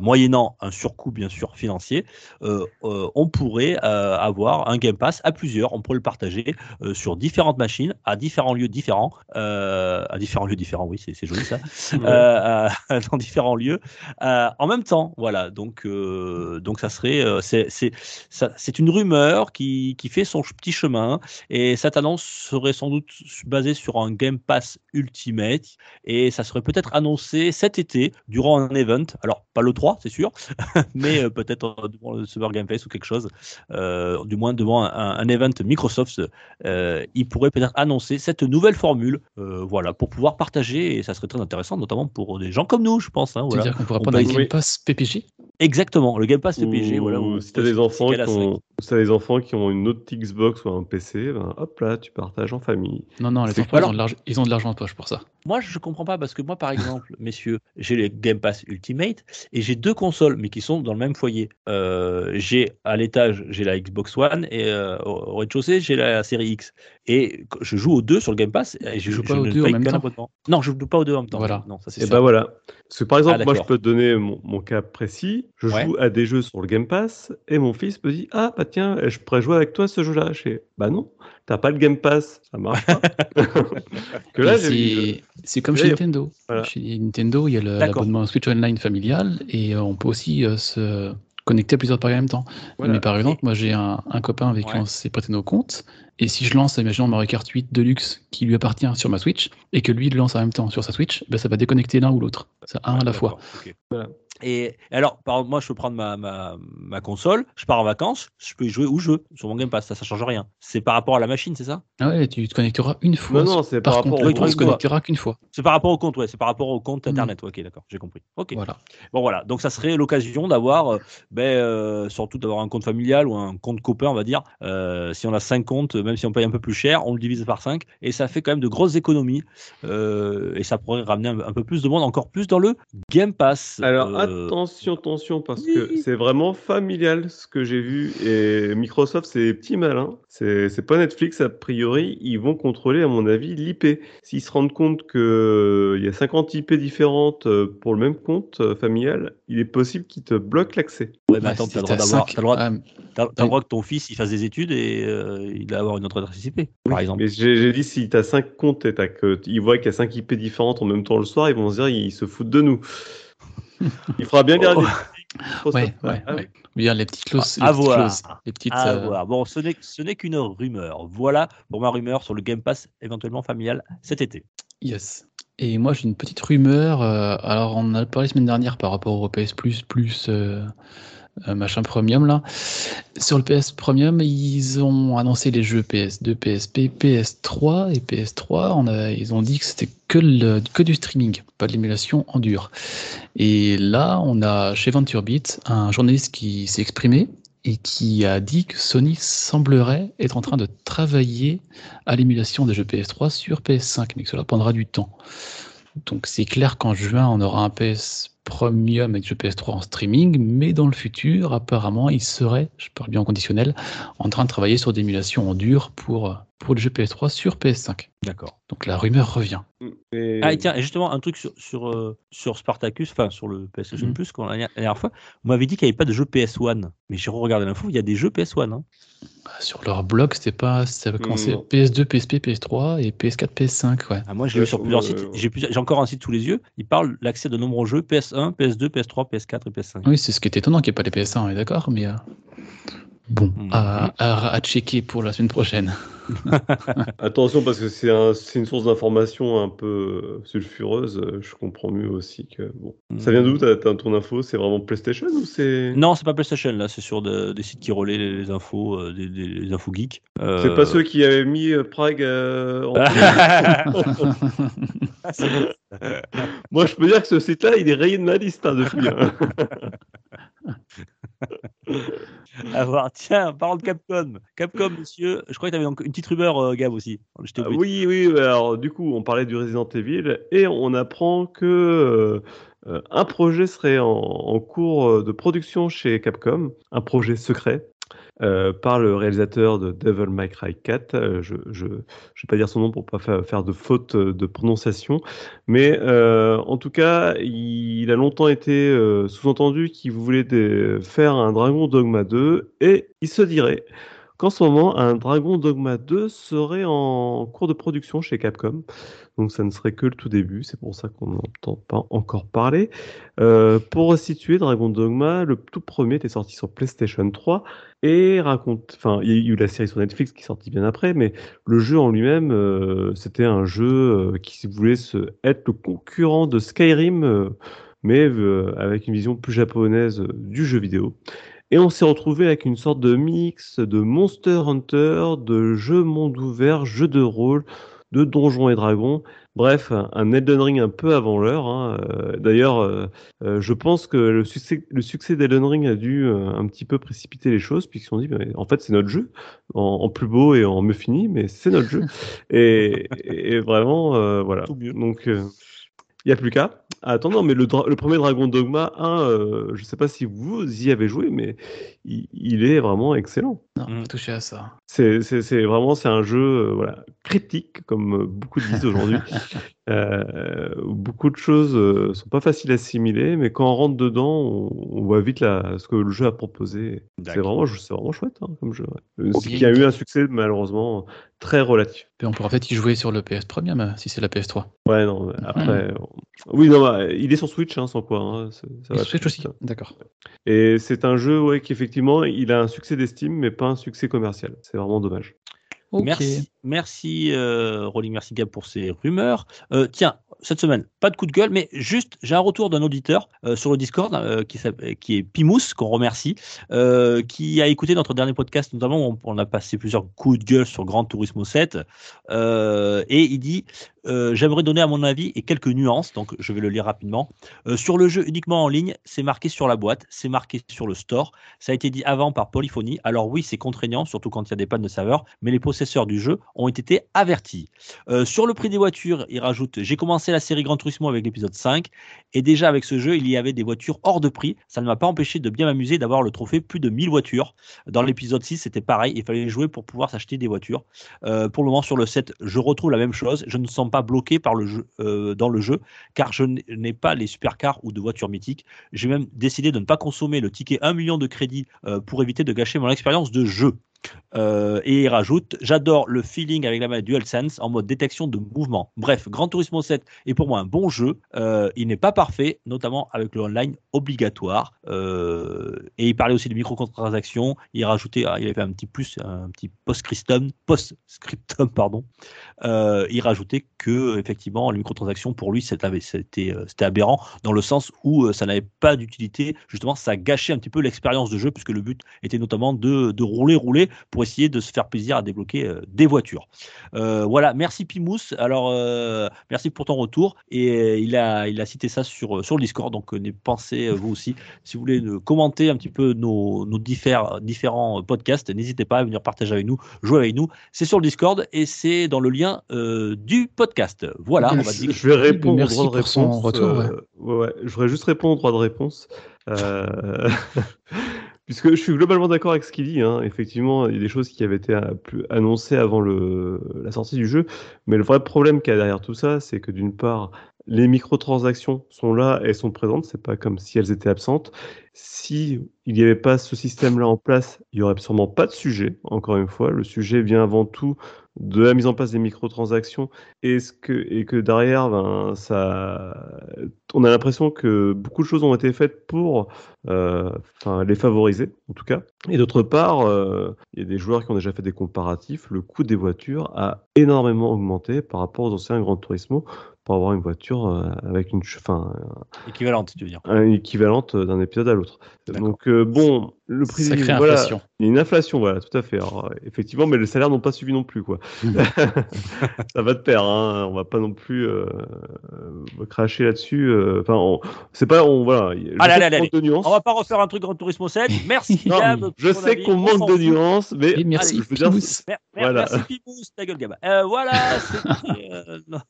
moyennant un surcoût bien sûr financier, on pourrait avoir un Game Pass à plusieurs. On pourrait le partager sur différentes machines, à différents lieux différents, à différents lieux différents. Oui, c'est joli ça. Euh, à- dans différents lieux euh, en même temps. Voilà. Donc, euh, donc ça serait, euh, c'est, une rumeur qui, qui fait son petit chemin et cette annonce serait sans doute basée sur un Game Pass Ultimate et ça serait peut-être annoncé cet été durant un event. Alors pas le 3, c'est sûr, mais euh, peut-être euh, devant le Summer Game Fest ou quelque chose. Euh, du moins devant un, un event Microsoft, euh, il pourrait peut-être annoncer cette nouvelle formule, euh, voilà, pour pouvoir partager et ça serait très intéressant, notamment pour des gens comme nous, je pense. hein, voilà. C'est-à-dire qu'on pourra On prendre un Game oui. Pass PPG Exactement, le Game Pass PPG, Ou voilà. si t'as des enfants qui ont, si t'as des enfants qui ont une autre Xbox ou un PC, ben hop là, tu partages en famille. Non, non, les enfants, ils, alors ont de l'argent- ils ont de l'argent en poche pour ça. Moi, je comprends pas parce que moi, par exemple, messieurs, j'ai le Game Pass Ultimate et j'ai deux consoles, mais qui sont dans le même foyer. Euh, j'ai à l'étage, j'ai la Xbox One et euh, au au rez-de-chaussée, j'ai la série X. Et je joue aux deux sur le Game Pass. Et je, je pas aux deux en même temps abonnement. Non, je joue pas aux deux en même temps. Voilà. Non, ça c'est Et sûr. bah voilà. Parce que par exemple, Ah, moi je peux te donner mon, mon cas précis. Je Ouais. joue à des jeux sur le Game Pass et mon fils me dit Ah bah tiens, je pourrais jouer avec toi ce jeu-là. Je fais Bah non, t'as pas le Game Pass, ça marche pas. que là, c'est comme chez Nintendo. voilà. Chez Nintendo, il y a l'abonnement Switch Online familial et euh, on peut aussi euh, se connecter à plusieurs appareils en même temps. Voilà. Mais par exemple, moi j'ai un, un copain avec qui on s'est prêté nos comptes. Et si je lance, imaginons Mario Kart 8 Deluxe qui lui appartient sur ma Switch et que lui le lance en même temps sur sa Switch, ben, ça va déconnecter l'un ou l'autre. C'est un à la fois. Voilà. Et alors, par exemple, moi, je peux prendre ma, ma, ma console, je pars en vacances, je peux y jouer où je veux sur mon Game Pass, ça, ça change rien. C'est par rapport à la machine, c'est ça? Ah ouais, tu te connecteras une fois. Non, non, c'est par par rapport contre, au compte compte, se connectera qu'une fois. C'est par rapport au compte, ouais, c'est par rapport au compte Mm. internet. Ok, d'accord, j'ai compris. Ok. Voilà. Bon voilà, donc ça serait l'occasion d'avoir, euh, ben, euh, surtout d'avoir un compte familial ou un compte copain, on va dire. Euh, si on a 5 comptes, même si on paye un peu plus cher, on le divise par 5 et ça fait quand même de grosses économies euh, et ça pourrait ramener un, un peu plus de monde, encore plus dans le Game Pass. Alors Euh, attention, attention, parce oui. que c'est vraiment familial ce que j'ai vu. Et Microsoft, c'est petit malin. C'est c'est pas Netflix, a priori. Ils vont contrôler, à mon avis, l'IP. S'ils se rendent compte qu'il y a 50 IP différentes euh, pour le même compte euh, familial, il est possible qu'ils te bloquent l'accès. ouais, mais attends, t'as le t'as droit d'avoir, t'as le droit, t'as- t'as le oui. droit que ton fils il fasse des études et euh, il va avoir une autre adresse IP, par exemple. Mais j'ai dit, si tu as 5 comptes et t'as que, ils voient qu'il y a 5 IP différentes en même temps le soir, ils vont se dire, ils se foutent de nous. Il faudra bien garder. Oh. Ouais, Ah oui. ouais. Bien, les petites clauses. À les petites voir. clauses, les petites, À euh, voir. Bon, ce n'est qu'une rumeur. Voilà pour ma rumeur sur le Game Pass éventuellement familial cet été. Yes. Et moi, j'ai une petite rumeur. euh, alors, on en a parlé la semaine dernière par rapport au PS Plus, plus euh, machin Premium là. Sur le PS Premium, ils ont annoncé les jeux PS2, PSP, PS3 et PS3. On a, ils ont dit que c'était que, que du streaming, pas de l'émulation en dur. Et là, on a chez VentureBeat un journaliste qui s'est exprimé et qui a dit que Sony semblerait être en train de travailler à l'émulation des jeux PS3 sur PS5, mais que cela prendra du temps. Donc c'est clair qu'en juin, on aura un PS Premium avec jeux PS3 en streaming, mais dans le futur, apparemment, il serait, je parle bien en conditionnel, en train de travailler sur des émulations en dur pour, pour les jeux PS3 sur PS5. D'accord. Donc la rumeur revient. Et- Ah, et tiens, justement, un truc sur, sur, euh, sur Spartacus, enfin sur le PlayStation Mhm. Plus, la dernière fois, vous m'avez dit qu'il n'y avait pas de jeu PS1. Mais j'ai regardé l'info, il y a des jeux PS1. hein. Bah, Sur leur blog, c'était pas, ça avait commencé Non. PS2, PSP, PS3 et PS4, PS5, ouais. Ah, moi, je l'ai sur euh, plusieurs euh, sites. J'ai encore un site sous les yeux. Il parle de l'accès de nombreux jeux PS1, PS2, PS3, PS4 et PS5. Oui, c'est ce qui est étonnant qu'il n'y ait pas les PS1, on est d'accord, mais euh, bon, Mhm. à, à- à checker pour la semaine prochaine. Attention parce que c'est un- c'est une source d'information un peu sulfureuse. Je comprends mieux aussi que bon. Ça vient d'où ton info? C'est vraiment PlayStation ou c'est? Non, c'est pas PlayStation, là, c'est sur de- des sites qui relaient les, les infos, euh, des, des- les infos geeks. Euh, C'est pas ceux qui avaient mis euh, Prague euh, en- Moi, je peux dire que ce site-là, il est rayé de ma liste hein, depuis. hein. à voir. Tiens, parle de Capcom. Capcom, monsieur, je crois que tu avais une petite rumeur, euh, Gab, aussi. Je Ah, oui, oui. Alors, du coup, on parlait du Resident Evil et on apprend que euh, euh, un projet serait en, en cours euh, de production chez Capcom, un projet secret. Euh, par le réalisateur de Devil May Cry 4. Euh, je ne vais pas dire son nom pour pas fa- faire de faute euh, de prononciation. Mais en tout cas, il a longtemps été sous-entendu qu'il voulait faire un Dragon Dogma 2 et il se dirait qu'en ce moment, un Dragon Dogma 2 serait en cours de production chez Capcom. Donc ça ne serait que le tout début, c'est pour ça qu'on n'entend pas encore parler. Euh, pour resituer, Dragon Dogma, le tout premier était sorti sur PlayStation 3 et raconte, enfin, il y a eu la série sur Netflix qui est sortie bien après, mais le jeu en lui-même, euh, c'était un jeu euh, qui voulait être le concurrent de Skyrim, mais avec une vision plus japonaise du jeu vidéo. Et on s'est retrouvé avec une sorte de mix de Monster Hunter, de jeu monde ouvert, jeu de rôle, de donjons et dragons. Bref, un- Elden Ring un peu avant l'heure. hein. Euh, D'ailleurs, euh, euh, je pense que le succès, le succès d'Elden Ring a dû euh, un petit peu précipiter les choses, puisqu'ils se sont dit, mais en fait, c'est notre jeu, en, en plus beau et en mieux fini, mais c'est notre jeu. Et, et vraiment, euh, voilà. Tout mieux. Donc, il n'y a plus qu'à. Attends, non, mais le, premier Dragon Dogma 1, euh, je ne sais pas si vous y avez joué, mais il, il est vraiment excellent. Non, Mm. pas touché à ça. C'est vraiment c'est un jeu euh, voilà, critique, comme beaucoup disent aujourd'hui. Euh, beaucoup de choses euh, sont pas faciles à assimiler, mais quand on rentre dedans, on, on voit vite la, ce que le jeu a proposé. C'est vraiment, c'est vraiment chouette hein, comme jeu. ouais. Euh, Ok. Qui a eu un succès malheureusement très relatif. Et on pourra peut-être y jouer sur le PS Premium si c'est la PS3. Ouais, non, après. on- Oui, non, bah, il est sur Switch, hein, sans quoi. hein, ça va sur Switch aussi. vite. D'accord. Et c'est un jeu, ouais, qui effectivement, il a un succès d'estime, mais pas un succès commercial. C'est vraiment dommage. Merci, merci euh, Rolling, merci Gab pour ces rumeurs. Euh, tiens, cette semaine, pas de coup de gueule, mais juste, j'ai un retour d'un auditeur euh, sur le Discord euh, qui, est Pimous, qu'on remercie, qui a écouté notre dernier podcast, notamment on, a passé plusieurs coups de gueule sur Grand Turismo 7, euh, et il dit euh, J'aimerais donner à mon avis et quelques nuances, donc je vais le lire rapidement. Euh, sur le jeu uniquement en ligne, c'est marqué sur la boîte, c'est marqué sur le store, ça a été dit avant par Polyphony, alors oui, c'est contraignant, surtout quand il y a des pannes de serveur, mais les possesseurs du jeu ont été avertis. Euh, sur le prix des voitures, il rajoute J'ai commencé la série Gran Turismo avec l'épisode 5, et déjà avec ce jeu, il y avait des voitures hors de prix. Ça ne m'a pas empêché de bien m'amuser d'avoir le trophée plus de 1000 voitures. Dans l'épisode 6, c'était pareil, il fallait jouer pour pouvoir s'acheter des voitures. Pour le moment, sur le 7, je retrouve la même chose. Je ne sens pas bloqué par le jeu, euh, dans le jeu, car je n'ai pas les supercars ou de voitures mythiques. J'ai même décidé de ne pas consommer le ticket 1 million de crédits euh, pour éviter de gâcher mon expérience de jeu. Euh, et il rajoute J'adore le feeling avec la manette DualSense en mode détection de mouvement. Bref, Gran Turismo 7 est pour moi un bon jeu. Euh, il n'est pas parfait, notamment avec le online obligatoire. Euh, et il parlait aussi de microtransactions. Il rajoutait, ah, il avait fait un petit plus, un petit post-scriptum, pardon. Il rajoutait que effectivement les microtransactions pour lui c'était aberrant dans le sens où ça n'avait pas d'utilité. Justement, ça gâchait un petit peu l'expérience de jeu puisque le but était notamment de rouler, rouler pour essayer de se faire plaisir à débloquer euh, des voitures. Euh, voilà, merci Pimous. Alors, euh, merci pour ton retour. Et euh, il a, il a cité ça sur, sur le Discord. Donc, euh, pensez, vous aussi, si vous voulez euh, commenter un petit peu nos, nos diffère- différents podcasts, n'hésitez pas à venir partager avec nous, jouer avec nous. C'est sur le Discord et c'est dans le lien euh, du podcast. Voilà, on va je, dire. je vais répondre au Merci droit de réponse. retour, euh, ouais, ouais, je voudrais juste répondre au droit de réponse. Euh, Puisque je suis globalement d'accord avec ce qu'il dit, hein. effectivement, il y a des choses qui avaient été euh, annoncées avant la sortie du jeu, mais le vrai problème qu'il y a derrière tout ça, c'est que d'une part, les microtransactions sont là, elles sont présentes, c'est pas comme si elles étaient absentes. Si il n'y avait pas ce système-là en place, il y aurait sûrement pas de sujet. Encore une fois, le sujet vient avant tout de la mise en place des microtransactions et, que, et que derrière, ben, on a l'impression que beaucoup de choses ont été faites pour euh, les favoriser, en tout cas. Et d'autre part, euh, il y a des joueurs qui ont déjà fait des comparatifs. Le coût des voitures a énormément augmenté par rapport aux anciens Gran Turismo pour avoir une voiture euh, avec une, enfin, Équivalente, tu veux dire. un équivalente d'un épisode à l'autre. Donc euh, bon, le prix Sacrée voilà, inflation. Il y a une inflation, voilà, tout à fait. Alors, effectivement, mais les salaires n'ont pas suivi non plus, quoi. ça va de pair, hein. On va pas non plus euh, euh, cracher là-dessus. euh, Enfin, on- c'est pas, on voilà. Allez, allez, qu'on manque de nuances. On va pas refaire un truc Grand Turismo 7. Merci, Non, Gab. je sais qu'on On manque de nuances, mais Et merci, je veux dire. Mer- mer- Voilà. Merci Pimous, ta gueule, Gab. Euh, voilà, c'était euh, notre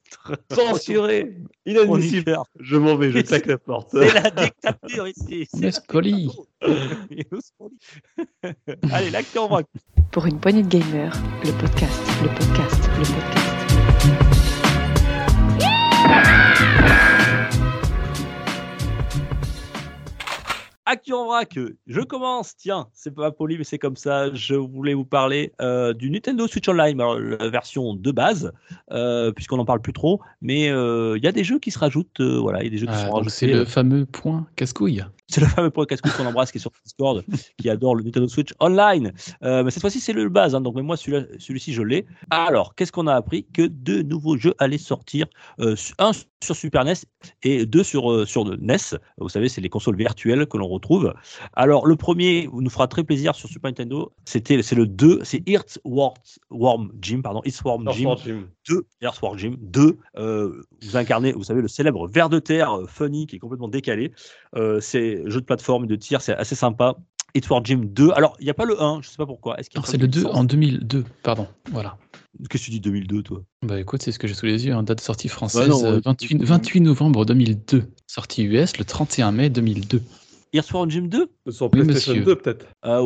censuré, inadmissible. Je m'en vais, je claque la porte. C'est la dictature ici. c'est Allez, l'acteur en vrac. Pour une poignée de gamers, le podcast, le podcast, le podcast. Actu en vrac, je commence. Tiens, c'est pas poli, mais c'est comme ça. Je voulais vous parler euh, du Nintendo Switch Online, alors, la version de base, euh, puisqu'on n'en parle plus trop. Mais euh, il y a des jeux qui se rajoutent. euh, voilà, il y a des jeux qui Ah, sont rajoutés. c'est le fameux point casse-couille. C'est le fameux point casse-couille qu'on embrasse qui est sur Discord, qui adore le Nintendo Switch Online. Euh, mais cette fois-ci, c'est le base. hein, donc, même moi, celui-ci, je l'ai. Alors, qu'est-ce qu'on a appris Que deux nouveaux jeux allaient sortir. euh, un sur Super NES et deux sur, euh, sur NES. Vous savez, c'est les consoles virtuelles que l'on retrouve. Alors, le premier nous fera très plaisir sur Super Nintendo. C'était, c'est le 2. C'est Earthworm Worm Jim, pardon. Earthworm Jim. 2, Earthworm Jim 2, euh, vous incarnez, vous savez, le célèbre ver de terre funny qui est complètement décalé. Euh, c'est jeu de plateforme et de tir, c'est assez sympa. Earthworm Jim 2, alors il n'y a pas le 1, je sais pas pourquoi. Est-ce qu'il y a Alors pas c'est le 2 licence en 2002, pardon. Voilà. Qu'est-ce que tu dis 2002, toi? Bah écoute, c'est ce que j'ai sous les yeux, en date de sortie française, non, euh, ouais. 28, 28 novembre 2002. Sortie US le 31 mai 2002. Earthworm Jim 2 Sur Oui, PlayStation monsieur. 2, peut-être. euh,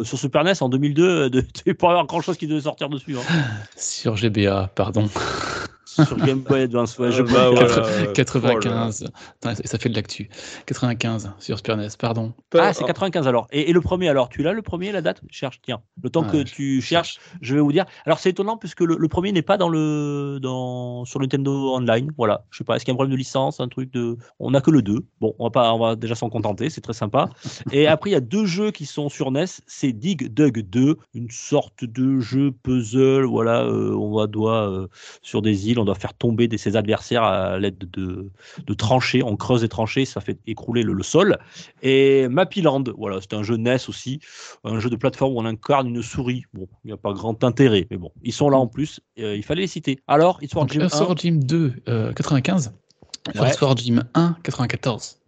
euh, sur Super NES en 2002, euh, de- il n'y a pas grand chose qui devait sortir dessus. hein. Sur GBA, pardon. Sur Game Boy Advance, ouais, je Ah, bah, voilà. euh, 95. Putain, ça, fait de l'actu. 95 sur Super NES, pardon. Ah, c'est 95 alors. Et, et le premier alors, tu l'as le premier, la date? Cherche, tiens. Le temps Ah, que je- tu cherches, je vais vous dire. Alors c'est étonnant puisque le, le premier n'est pas dans le dans sur Nintendo Online. Voilà, je sais pas. Est-ce qu'il y a un problème de licence, un truc de. On a que le 2. Bon, on va pas, on va déjà s'en contenter. C'est très sympa. Et après il y a deux jeux qui sont sur NES. C'est Dig Dug 2, une sorte de jeu puzzle. Voilà, euh, on va doit euh, sur des îles, on doit faire tomber des, ses adversaires à l'aide de, de tranchées. On creuse des tranchées, ça fait écrouler le, le sol. Et Mappyland, voilà, c'est un jeu NES aussi, un jeu de plateforme où on incarne une souris. Bon, il n'y a pas grand intérêt, mais bon, ils sont là en plus, euh, il fallait les citer. Alors, Histoire Jim 1, Earthworm Jim 2, euh, 95. Ouais. Earthworm Jim 1, 94.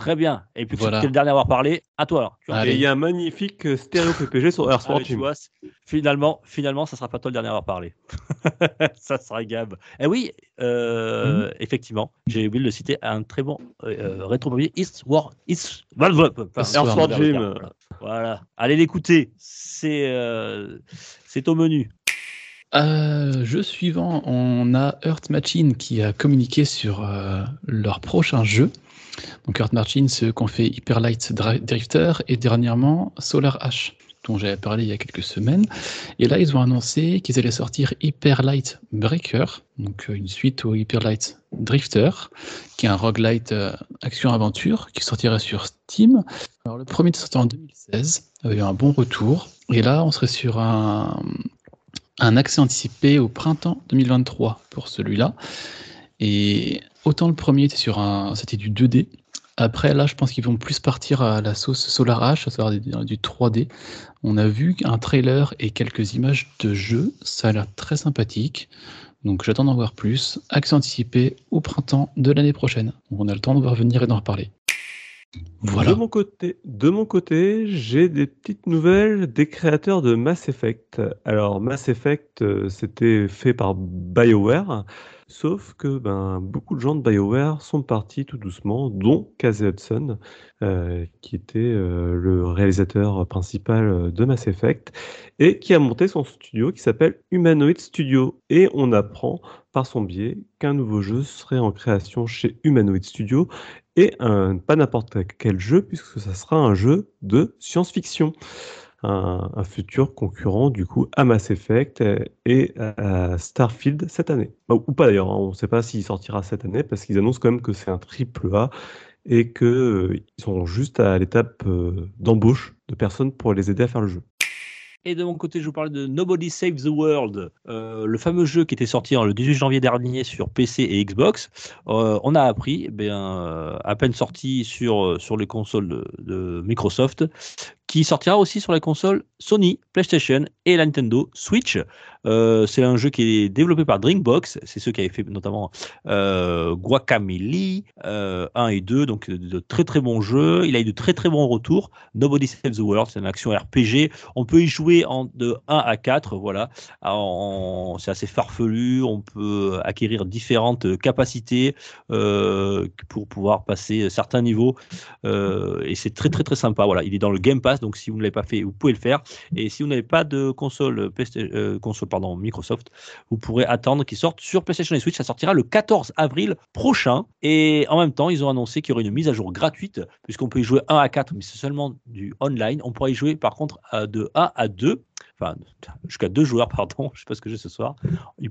Très bien. Et puis, Voilà. tu es le dernier à avoir parlé, à toi alors. Tu vois. Allez. Et il y a un magnifique euh, stéréo PPG sur Jim. vois, c'est- finalement, finalement, ça sera pas toi le dernier à avoir parlé. ça sera Gab. Et oui, euh, Mhm. effectivement, j'ai oublié de le citer, un très bon euh, rétro East War, East, enfin, Earthworm Jim. Jim. Voilà. Voilà. Allez l'écouter. C'est euh, c'est au menu. Euh, jeu suivant, on a Earth Machine qui a communiqué sur euh, leur prochain jeu. Donc Earth Machine, ceux qu'on fait Hyper Light Dri- Drifter et dernièrement Solar Ash, dont j'avais parlé il y a quelques semaines. Et là, ils ont annoncé qu'ils allaient sortir Hyper Light Breaker, donc euh, une suite au Hyper Light Drifter, qui est un roguelite euh, action-aventure qui sortirait sur Steam. Alors le premier est sorti en 2016, avait eu un bon retour. Et là, on serait sur un, un accès anticipé au printemps 2023 pour celui-là. Et autant le premier était sur un, c'était du 2D. Après, là, je pense qu'ils vont plus partir à la sauce Solar Ash, à savoir du, du 3D. On a vu un trailer et quelques images de jeu. Ça a l'air très sympathique. Donc, j'attends d'en voir plus. Accès anticipé au printemps de l'année prochaine. On a le temps de voir venir et d'en reparler. Voilà. De mon côté, de mon côté, j'ai des petites nouvelles des créateurs de Mass Effect. Alors Mass Effect, euh, c'était fait par BioWare, sauf que ben beaucoup de gens de BioWare sont partis tout doucement, dont Casey Hudson, euh, qui était euh, le réalisateur principal euh, de Mass Effect et qui a monté son studio qui s'appelle Humanoid Studio. Et on apprend par son biais qu'un nouveau jeu serait en création chez Humanoid Studio et pas n'importe quel jeu, puisque ça sera un jeu de science-fiction. Un, futur concurrent du coup à Mass Effect et, à Starfield cette année. Bah, Ou pas d'ailleurs, hein, on ne sait pas s'il sortira cette année parce qu'ils annoncent quand même que c'est un triple A et qu'ils sont juste à l'étape euh, d'embauche de personnes pour les aider à faire le jeu. Et de mon côté, je vous parlais de Nobody Save the World, euh, le fameux jeu qui était sorti le 18 janvier dernier sur PC et Xbox. Euh, on a appris, eh bien, euh, à peine sorti sur, euh, sur les consoles de Microsoft, qui sortira aussi sur la console Sony, PlayStation et la Nintendo Switch. Euh, c'est un jeu qui est développé par Drinkbox, c'est ceux qui avaient fait notamment euh, Guacamole euh, 1 et 2, donc de, très très bons jeux. Il a eu de très très bons retours. Nobody Saves the World, c'est une action RPG. On peut y jouer en, de 1 à 4, voilà. C'est assez farfelu, on peut acquérir différentes capacités euh, pour pouvoir passer certains niveaux. Et c'est très très très sympa. Voilà, il est dans le Game Pass, donc si vous ne l'avez pas fait, vous pouvez le faire. Et si vous n'avez pas de console, euh, console pardon, Microsoft, vous pourrez attendre qu'il sorte sur PlayStation et Switch. Ça sortira le 14 avril prochain. Et en même temps, ils ont annoncé qu'il y aurait une mise à jour gratuite, puisqu'on peut y jouer 1 à 4, mais c'est seulement du online. On pourra y jouer par contre de 1 à 2 enfin jusqu'à deux joueurs, pardon, je sais pas ce que j'ai ce soir.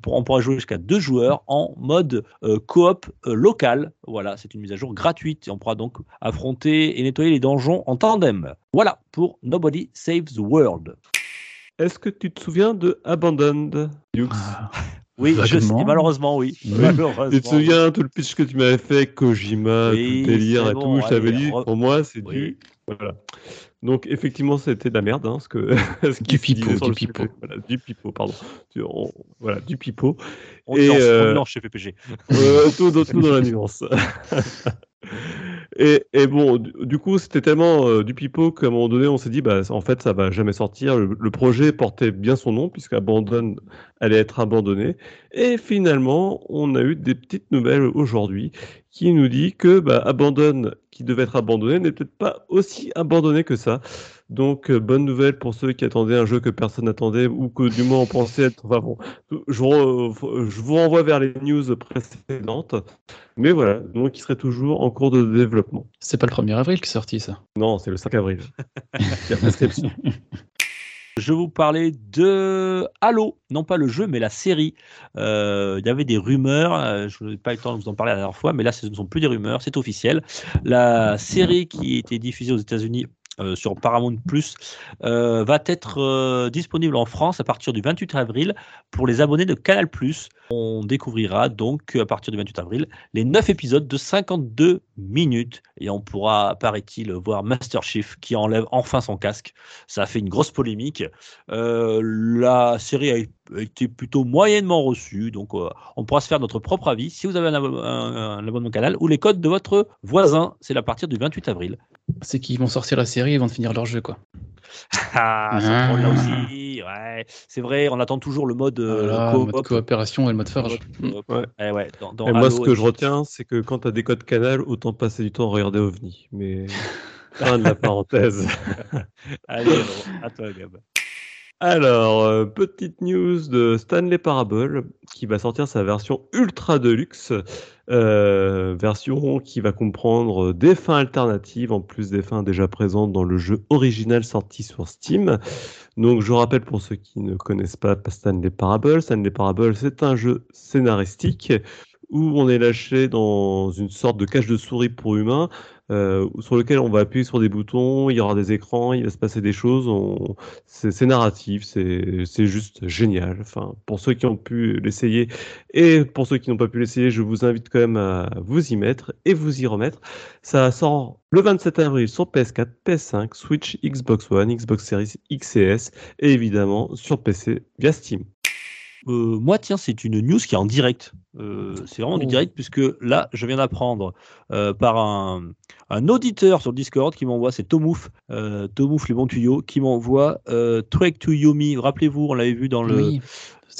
On pourra jouer jusqu'à deux joueurs en mode euh, coop euh, local. Voilà, c'est une mise à jour gratuite et on pourra donc affronter et nettoyer les donjons en tandem. Voilà pour Nobody Saves the World. Est-ce que tu te souviens de Abandoned, ah, Oui, je sais, malheureusement, oui. Malheureusement, tu te souviens tout le pitch que tu m'avais fait, Kojima, tout le délire et tout. je t'avais dit, pour moi, c'est du. Voilà. Donc effectivement, c'était de la merde, hein, ce que ce du pipeau, du pipeau, voilà, du pipeau, pardon, du, voilà, du pipeau. On et nuance, euh, on chez PPG. Euh, tout, tout, dans la nuance. et, bon, du, coup, c'était tellement euh, du pipeau qu'à un moment donné, on s'est dit, bah, en fait, ça va jamais sortir. Le, projet portait bien son nom, puisque Abandon allait être abandonné. Et finalement, on a eu des petites nouvelles aujourd'hui qui nous dit que bah, Abandon, qui devait être abandonné, n'est peut-être pas aussi abandonné que ça. Donc, euh, bonne nouvelle pour ceux qui attendaient un jeu que personne n'attendait ou que du moins on pensait être. Enfin bon, je, je, vous renvoie vers les news précédentes. Mais voilà, donc il serait toujours en cours de développement. C'est pas le 1er avril qui est sorti ça Non, c'est le 5 avril. je vous parlais de Halo, non pas le jeu, mais la série. Euh, il y avait des rumeurs, euh, je n'ai pas eu le temps de vous en parler la dernière fois, mais là, ce ne sont plus des rumeurs, c'est officiel. La série qui était diffusée aux États-Unis sur Paramount euh, va être euh, disponible en France à partir du 28 avril pour les abonnés de Canal. On découvrira donc à partir du 28 avril les 9 épisodes de 52 minutes et on pourra, paraît-il, voir Master Chief qui enlève enfin son casque. Ça a fait une grosse polémique. la série a été plutôt moyennement reçue, donc on pourra se faire notre propre avis si vous avez un, un abonnement canal ou les codes de votre voisin. C'est à partir du 28 avril. C'est qu'ils vont sortir la série et vont finir leur jeu, quoi. Ah, ça là aussi. Ouais. C'est vrai, on attend toujours le mode, euh, coopération et le mode farge. Ouais. Eh ouais, dans, et moi, ce que je retiens, c'est que quand tu as des codes canal, autant passer du temps à regarder OVNI. Mais fin de la parenthèse. Allez, à toi, Gab. Alors, euh, petite news de Stanley Parable qui va sortir sa version ultra deluxe, euh, version qui va comprendre des fins alternatives en plus des fins déjà présentes dans le jeu original sorti sur Steam. Donc, je rappelle pour ceux qui ne connaissent pas Stanley Parable, Stanley Parable c'est un jeu scénaristique où on est lâché dans une sorte de cage de souris pour humains euh, sur lequel on va appuyer sur des boutons, il y aura des écrans, il va se passer des choses. On... C'est narratif, c'est juste génial. Enfin, pour ceux qui ont pu l'essayer et pour ceux qui n'ont pas pu l'essayer, je vous invite quand même à vous y mettre et vous y remettre. Ça sort le 27 avril sur PS4, PS5, Switch, Xbox One, Xbox Series X S et évidemment sur PC via Steam. Euh, moi, tiens, c'est une news qui est en direct. Euh, c'est vraiment du oh. direct, puisque là, je viens d'apprendre euh, par un, auditeur sur Discord qui m'envoie, c'est Tomouf, Tomouf les bons tuyaux, qui m'envoie Trek to Yomi. Rappelez-vous, on l'avait vu dans le.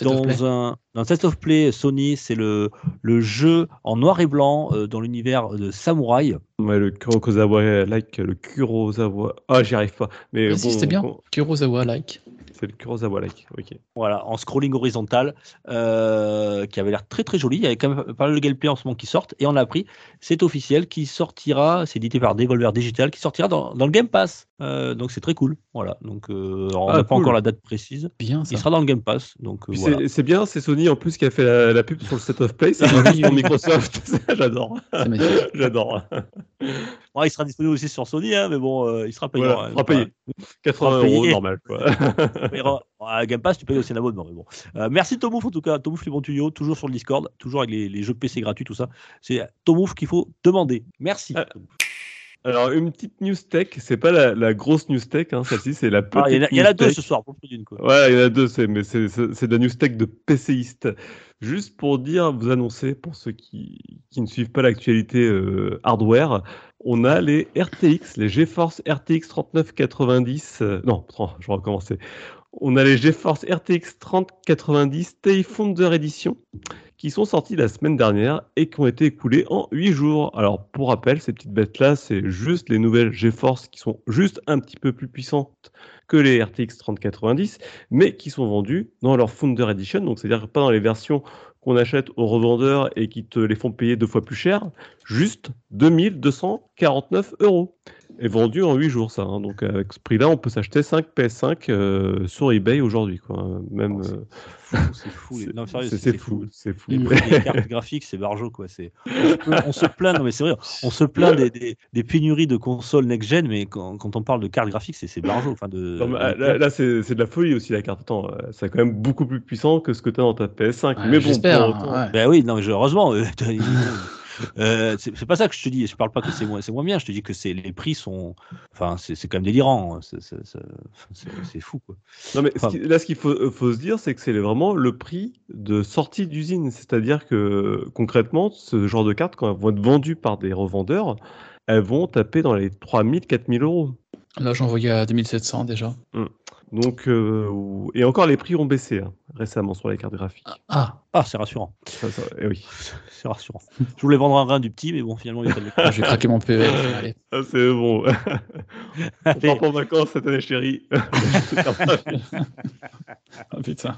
dans un, un test of play Sony, c'est le, le jeu en noir et blanc dans l'univers de samouraï. Ouais, le Kurosawa like, le Kurosawa. Ah, j'y arrive pas. Mais bon, c'était bien. Kurosawa like. C'est le Kurosawa like. Ok. Voilà, en scrolling horizontal, euh, qui avait l'air très très joli. Il y avait quand même pas mal de gameplay en ce moment qui sortent. Et on a appris, c'est officiel, qui sortira, c'est édité par Devolver Digital, qui sortira dans, dans le Game Pass. Euh, donc c'est très cool. Voilà. Donc euh, on ah, n'a pas encore la date précise. Bien, Il sera dans le Game Pass. Donc voilà. c'est bien, c'est Sony en plus qui a fait la, pub sur le set of play. C'est Microsoft. J'adore. J'adore. Bon, il sera disponible aussi sur Sony, hein, mais bon, il sera payant. il sera payé. 80 euros normal. Quoi. À Game Pass, tu payes aussi un abonnement. Mais bon. Euh, merci Tomouf en tout cas. Tomouf les bons tuyaux, toujours sur le Discord, toujours avec les, jeux PC gratuits, tout ça. C'est Tomouf qu'il faut demander. Merci. Euh, Alors, une petite news tech, c'est pas la, la grosse news tech, hein, celle-ci, c'est la petite. Ah, il y a, il y en a deux ce soir, pour plus d'une. Quoi. Ouais, il y en a deux, mais c'est, de la news tech de PCiste. Juste pour dire, vous annoncer, pour ceux qui, qui ne suivent pas l'actualité euh, hardware, on a les RTX, les GeForce RTX 3990. euh, non, je vais recommencer. On a les GeForce RTX 3090 Tay Founder Edition qui sont sortis la semaine dernière et qui ont été écoulés en 8 jours. Alors, pour rappel, ces petites bêtes-là, c'est juste les nouvelles GeForce qui sont juste un petit peu plus puissantes que les RTX 3090, mais qui sont vendues dans leur Founder Edition, donc c'est-à-dire pas dans les versions qu'on achète aux revendeurs et qui te les font payer deux fois plus cher, juste 2249 euros. Et vendu en 8 jours, ça. hein. Donc, avec ce prix-là, on peut s'acheter 5 PS5 euh, sur eBay aujourd'hui, quoi. Même. euh, C'est fou, les- non, c'est- fou, c'est fou. Les prix des cartes graphiques, c'est barjo quoi. C'est on se plaint- on se plaint, non mais c'est vrai, on se plaint des, des, des pénuries de consoles next-gen, mais quand, quand on parle de cartes graphiques, c'est c'est barjo. Enfin de. Non, mais, euh, là, là, c'est c'est de la folie aussi la carte. Attends, euh, c'est quand même beaucoup plus puissant que ce que tu as dans ta PS5. Ouais, mais bon, J'espère. pour autant- hein, ouais. Ben oui, non mais heureusement. euh, c'est pas ça que je te dis. Je parle pas que c'est moins, moins bien. Je te dis que c'est les prix sont, enfin c'est quand même délirant. C'est- fou quoi. Non, mais ce Enfin- qui- là, ce qu'il faut, euh, faut se dire, c'est que c'est vraiment le prix de sortie d'usine. C'est-à-dire que concrètement, ce genre de cartes, quand elles vont être vendues par des revendeurs, elles vont taper dans les 3000, 4000 euros. Là, j'en voyais à 2700 déjà. Donc, euh, et encore, les prix ont baissé hein, récemment sur les cartes graphiques. Ah, Ah c'est rassurant. Ça, ça- eh oui. C'est rassurant. Je voulais vendre un rein du petit, mais bon finalement il y a tellement- je vais craquer mon PE. Allez. Ah, c'est bon. On part en vacances cette année, chérie. Oh, putain.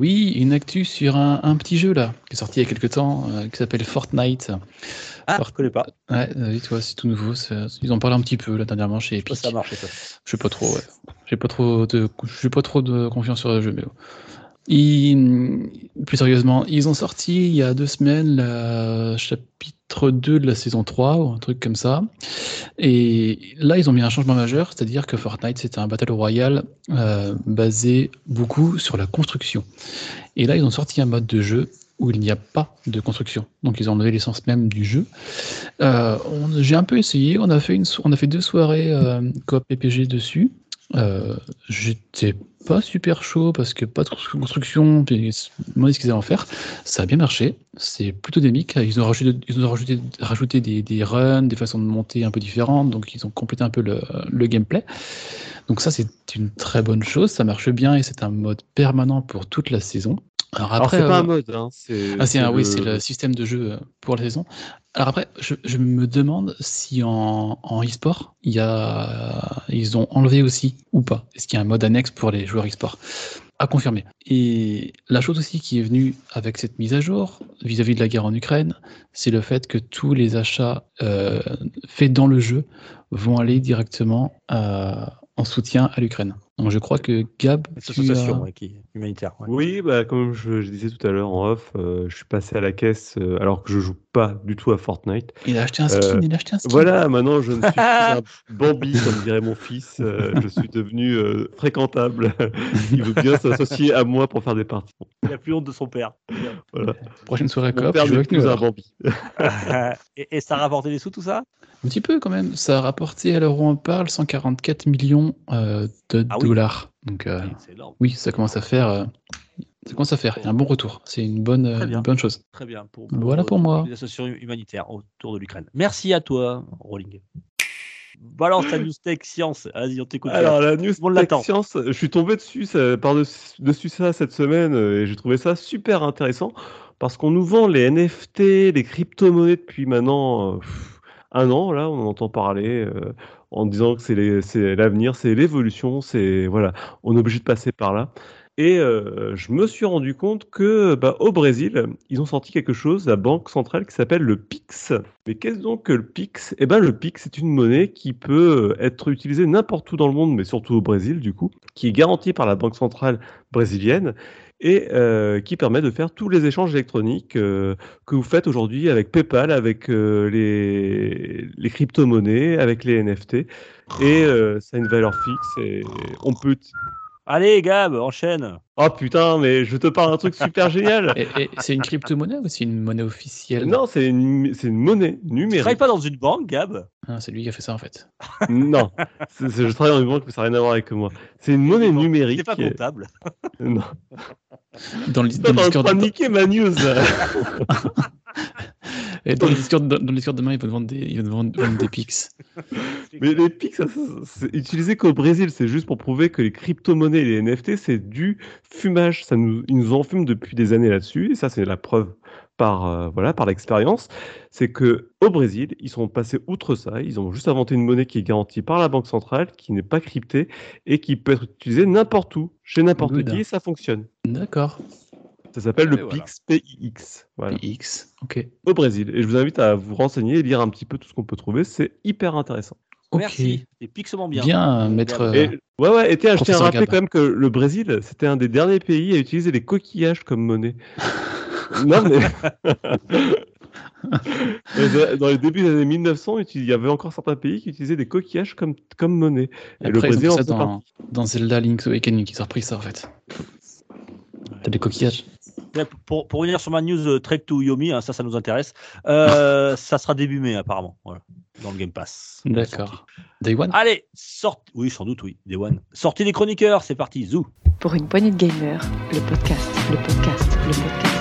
Oui, une actu sur un, un petit jeu là, qui est sorti il y a quelques temps, euh, qui s'appelle Fortnite. Ah je connais pas. Ouais, oui, toi, c'est tout nouveau. Ils en parlent un petit peu là dernièrement chez Epic. ça marche ça. Je sais pas trop, ouais. J'ai pas trop de, j'ai pas trop de confiance sur le jeu, mais. Plus sérieusement, ils ont sorti il y a deux semaines le chapitre 2 de la saison 3 ou un truc comme ça. Et là, ils ont mis un changement majeur, c'est-à-dire que Fortnite, c'était un Battle Royale euh, basé beaucoup sur la construction. Et là, ils ont sorti un mode de jeu où il n'y a pas de construction. Donc, ils ont enlevé l'essence même du jeu. Euh, J'ai un peu essayé, on a fait, une, on a fait deux soirées euh, coop PPG dessus. Euh, J'étais pas super chaud parce que pas de construction, puis demandaient ce qu'ils allaient en faire. Ça a bien marché, c'est plutôt dynamique. Ils ont rajouté, ils ont rajouté, rajouté des, des runs, des façons de monter un peu différentes, donc ils ont complété un peu le, le gameplay. Donc ça, c'est une très bonne chose, ça marche bien et c'est un mode permanent pour toute la saison. Alors après, c'est pas euh, un mode. Hein, c'est ah, c'est un- oui, le- c'est le système de jeu euh, pour la saison. Alors après, je, je me demande si en, en e-sport, il y a, ils ont enlevé aussi ou pas. Est-ce qu'il y a un mode annexe pour les joueurs e-sport? À confirmer. Et la chose aussi qui est venue avec cette mise à jour vis-à-vis de la guerre en Ukraine, c'est le fait que tous les achats euh, faits dans le jeu vont aller directement euh, en soutien à l'Ukraine. Je crois que Gab, Association as- qui humanitaire. ouais. Oui, bah, comme je, je disais tout à l'heure en off, euh, je suis passé à la caisse euh, alors que je joue pas du tout à Fortnite. il a acheté un skin, Euh, il a acheté un skin. Voilà, maintenant je ne suis plus un Bambi, comme dirait mon fils. euh, je suis devenu euh, fréquentable. Il veut bien s'associer à moi pour faire des parties. Il a plus honte de son père. Voilà. Prochaine soirée Mon coop, n'est avec nous. un. Bambi. et, et ça a rapporté des sous tout ça? Un petit peu quand même. Ça a rapporté, à l'heure où on parle, 144 millions euh, de Ah oui. dollars. Donc euh, C'est énorme. oui, ça commence à faire. Ça commence à faire. Il y a un bon retour. C'est une bonne, une bonne chose. Très bien. Pour, Voilà pour moi. Les associations humanitaires autour de l'Ukraine. Merci à toi, Rolling. Balance ta news tech science. Vas-y, on t'écoute. Alors, la news l'attend. Tech Science, je suis tombé dessus, ça- par-dessus dessus ça cette semaine euh, et j'ai trouvé ça super intéressant parce qu'on nous vend les NFT, les crypto-monnaies depuis maintenant euh, un an, là, on en entend parler euh, en disant que c'est l'avenir, c'est l'évolution, c'est voilà, on est obligé de passer par là. Et euh, je me suis rendu compte que bah, au Brésil, ils ont sorti quelque chose, la banque centrale, qui s'appelle le Pix. Mais qu'est-ce donc que le Pix? Eh ben, le Pix, c'est une monnaie qui peut être utilisée n'importe où dans le monde, mais surtout au Brésil, du coup, qui est garantie par la banque centrale brésilienne et euh, qui permet de faire tous les échanges électroniques euh, que vous faites aujourd'hui avec PayPal, avec euh, les, les crypto-monnaies, avec les NFT. Et euh, ça a une valeur fixe et on peut Allez, Gab, enchaîne. Oh putain, mais je te parle d'un truc super génial. Et, et c'est une crypto-monnaie ou c'est une monnaie officielle Non, c'est une, c'est une monnaie Tu numérique. travailles pas dans une banque, Gab Ah, C'est lui qui a fait ça en fait. Non, c'est- c'est- je travaille dans une banque, mais ça n'a rien à voir avec moi. C'est une monnaie numérique. C'est pas comptable. Non. Dans le, T'es dans le Discord, train et dans le Discord, dans, dans le Discord demain, ils vont vendre des, ils vont vendre, vendre des pics. Mais les pics, c'est utilisé qu'au Brésil. C'est juste pour prouver que les crypto-monnaies et les NFT, c'est du fumage. Ça nous, ils nous enfument depuis des années là-dessus. Et ça, c'est la preuve par, euh, voilà, par l'expérience. C'est que au Brésil, ils sont passés outre ça. Ils ont juste inventé une monnaie qui est garantie par la banque centrale, qui n'est pas cryptée et qui peut être utilisée n'importe où, chez n'importe qui, et ça fonctionne. D'accord. Ça s'appelle Et le voilà. PIX, PIX. Voilà. Ok. Au Brésil. Et je vous invite à vous renseigner et lire un petit peu tout ce qu'on peut trouver. C'est hyper intéressant. Ok. Merci. C'est pixement bien. Bien, maître. Euh, Et, ouais, ouais, et tiens, je tiens à rappeler quand même que le Brésil, c'était un des derniers pays à utiliser les coquillages comme monnaie. non, mais. Dans les débuts des années 1900, il y avait encore certains pays qui utilisaient des coquillages comme, comme monnaie. Et le Après, ils ont Brésil en ça dans, dans Zelda Link's Awakening, ils ont repris ça en fait. T'as des coquillages? Ouais, Pour, pour revenir sur ma news euh, Trek to Yomi, hein, ça, ça nous intéresse. Euh, ça sera début mai, apparemment, voilà, dans le Game Pass. D'accord. Day One Allez, sorti. Oui, sans doute, oui. Day One. Sortie des chroniqueurs, c'est parti. Zou. Pour une poignée de gamers, le podcast, le podcast, le podcast.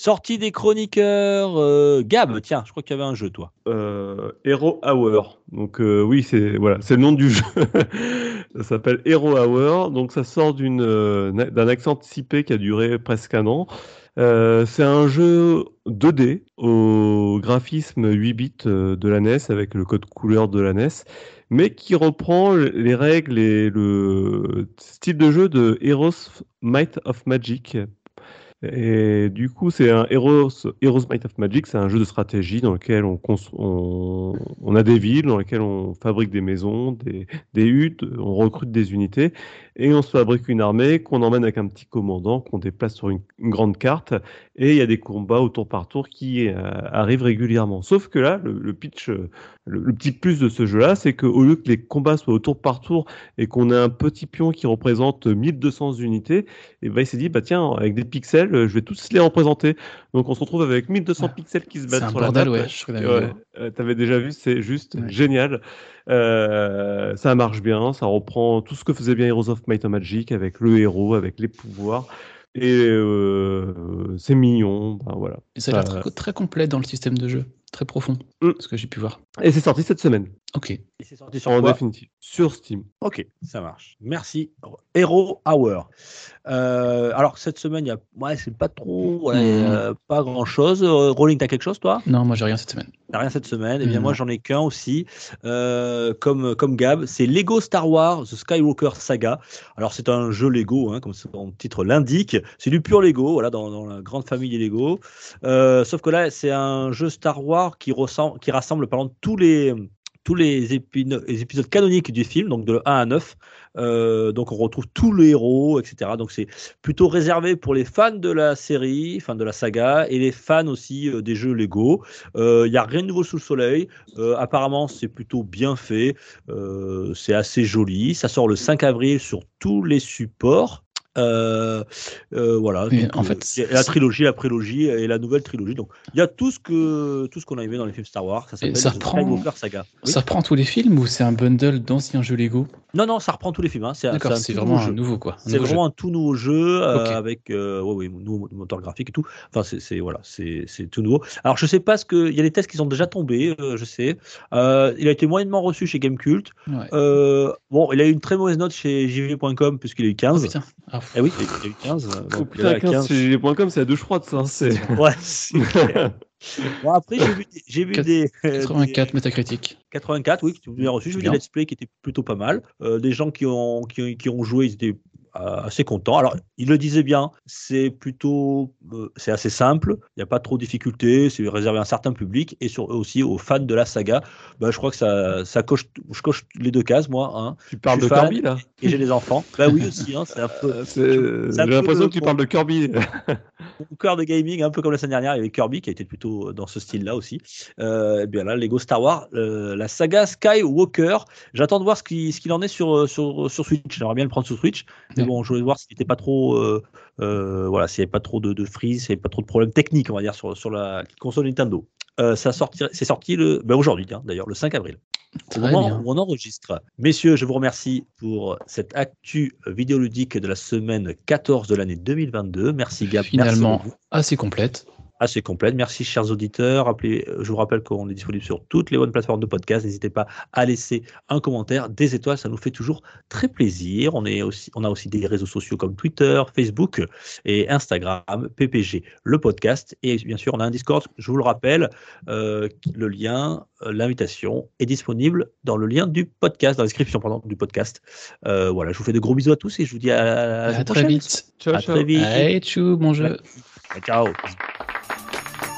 Sortie des chroniqueurs. euh, Gab, tiens, je crois qu'il y avait un jeu, toi. Euh, Hero Hour. Donc euh, oui, c'est voilà, c'est le nom du jeu. ça s'appelle Hero Hour. Donc ça sort d'une d'un accent anticipé qui a duré presque un an. C'est un jeu 2D au graphisme 8 bits de la NES avec le code couleur de la NES, mais qui reprend les règles et le style de jeu de Heroes Might of Magic. Et du coup, c'est un Heroes, Heroes Might of Magic, c'est un jeu de stratégie dans lequel on, on, on a des villes, dans lesquelles on fabrique des maisons, des huttes, on recrute des unités, et on se fabrique une armée qu'on emmène avec un petit commandant qu'on déplace sur une, une grande carte, et il y a des combats au tour par tour qui euh, arrivent régulièrement. Sauf que là, le, le pitch, euh, le, le petit plus de ce jeu-là, c'est qu'au lieu que les combats soient au tour par tour et qu'on ait un petit pion qui représente 1200 unités, et ben il s'est dit, bah tiens, avec des pixels, euh, je vais tous les représenter. Donc on se retrouve avec 1200 Ah, pixels qui se battent un sur bordel, la map. ouais. Ouais, t'avais T'avais déjà vu, c'est juste Ouais. génial. Euh, ça marche bien, ça reprend tout ce que faisait bien Heroes of Might and Magic avec le héros, avec les pouvoirs. Et euh, c'est mignon, ben voilà. Et ça a l'air très, très complet dans le système de jeu. Très profond. Mm. Ce que j'ai pu voir. Et c'est sorti cette semaine, Ok. Et c'est sorti sur en quoi définitive, sur Steam. Ok, ça marche. Merci. Hero Hour. Euh, alors, cette semaine, il y a... ouais, c'est pas trop. Mhm. euh, pas grand chose. Rolling, t'as quelque chose, toi? Non, moi j'ai rien cette semaine. T'as rien cette semaine? Eh bien, moi, j'en ai qu'un aussi. Euh, comme, comme Gab, c'est Lego Star Wars The Skywalker Saga. Alors, c'est un jeu Lego, hein, comme son titre l'indique. C'est du pur Lego, voilà, dans, dans la grande famille des Lego. Euh, sauf que là, c'est un jeu Star Wars qui, ressemble, qui rassemble pardon, tous les tous les, épisodes canoniques du film, donc de 1 à 9. Euh, donc on retrouve tous les héros, etc. Donc c'est plutôt réservé pour les fans de la série, fans de la saga, et les fans aussi euh, des jeux Lego. Il n'y a rien de nouveau sous le soleil. Euh, apparemment, c'est plutôt bien fait. Euh, c'est assez joli. Ça sort le 5 avril sur tous les supports. Euh, euh, voilà. Donc, en euh, fait, la trilogie, la prélogie et la nouvelle trilogie. Donc, il y a tout ce que tout ce qu'on a aimé dans les films Star Wars. Ça s'appelle ça Skywalker Saga. Oui. Ça reprend tous les films ou c'est un bundle d'anciens jeux Lego? Non, non, ça reprend tous les films. hein. C'est D'accord, c'est vraiment nouveau un nouveau quoi. C'est vraiment un tout nouveau jeu euh, avec ouais, ouais, nouveau moteur graphique et tout. Enfin, c'est c'est- voilà, c'est c'est tout nouveau. Alors, je sais pas ce que il y a des tests qui sont déjà tombés, je sais. Il a été moyennement reçu chez Gamecult. Ouais. Bon, il a eu une très mauvaise note chez JV.com puisqu'il a eu Oh 15. putain. Ah, eh oui, il a eu 15. euh, Oh, donc, il putain, a 15 15. chez les.com, c'est à deux froides, ça. hein, c'est- Ouais, c'est clair. Bon, après, j'ai vu, des- j'ai vu Quatre- des, euh, 84 des- Métacritique. 84, oui, que tu as reçu. J'ai vu des Bien. let's play qui étaient plutôt pas mal. Euh, des gens qui ont, qui, ont- qui ont joué, ils étaient euh, assez contents. Alors, il le disait bien, c'est plutôt, euh, c'est assez simple. Il n'y a pas trop de difficultés. C'est réservé à un certain public et sur, aussi aux fans de la saga. Ben, je crois que ça, ça coche, je coche les deux cases, moi. Hein, Tu parles de. Kirby, là et j'ai des enfants. Bah oui aussi, hein, c'est un peu. Euh, c'est- c'est un J'ai peu l'impression que tu parles de Kirby. Mon cœur de gaming, un peu comme la semaine dernière, il y avait Kirby qui a été plutôt dans ce style-là aussi. Euh, et bien là, Lego Star Wars, euh, la saga Skywalker. J'attends de voir ce qu'il ce qu'il en est sur, euh, sur, sur Switch. J'aimerais bien le prendre sur Switch. Bon, je voulais voir s'il n'était pas trop. euh, euh, voilà, s'il n'y avait pas trop de, de freeze, s'il n'y avait pas trop de problèmes techniques, on va dire, sur, sur la console Nintendo. Euh, ça c'est sorti le, ben aujourd'hui, hein, d'ailleurs, le 5 avril. Au moment bien. où on enregistre. Messieurs, je vous remercie pour cette actu vidéoludique de la semaine 14 de l'année 2022. Merci Gab. Finalement, assez complète. Assez complète. Merci, chers auditeurs. Rappelez, euh, je vous rappelle qu'on est disponible sur toutes les bonnes plateformes de podcast. N'hésitez pas à laisser un commentaire, des étoiles, ça nous fait toujours très plaisir. On, est aussi, on a aussi des réseaux sociaux comme Twitter, Facebook et Instagram, PPG, le podcast. Et bien sûr, on a un Discord, je vous le rappelle. euh, le lien, euh, l'invitation est disponible dans le lien du podcast, dans la description pardon, du podcast. Euh, voilà, je vous fais de gros bisous à tous et je vous dis à, très prochaine. vite. Ciao, À ciao. très vite. Allez, tchou, bon jeu. Ciao.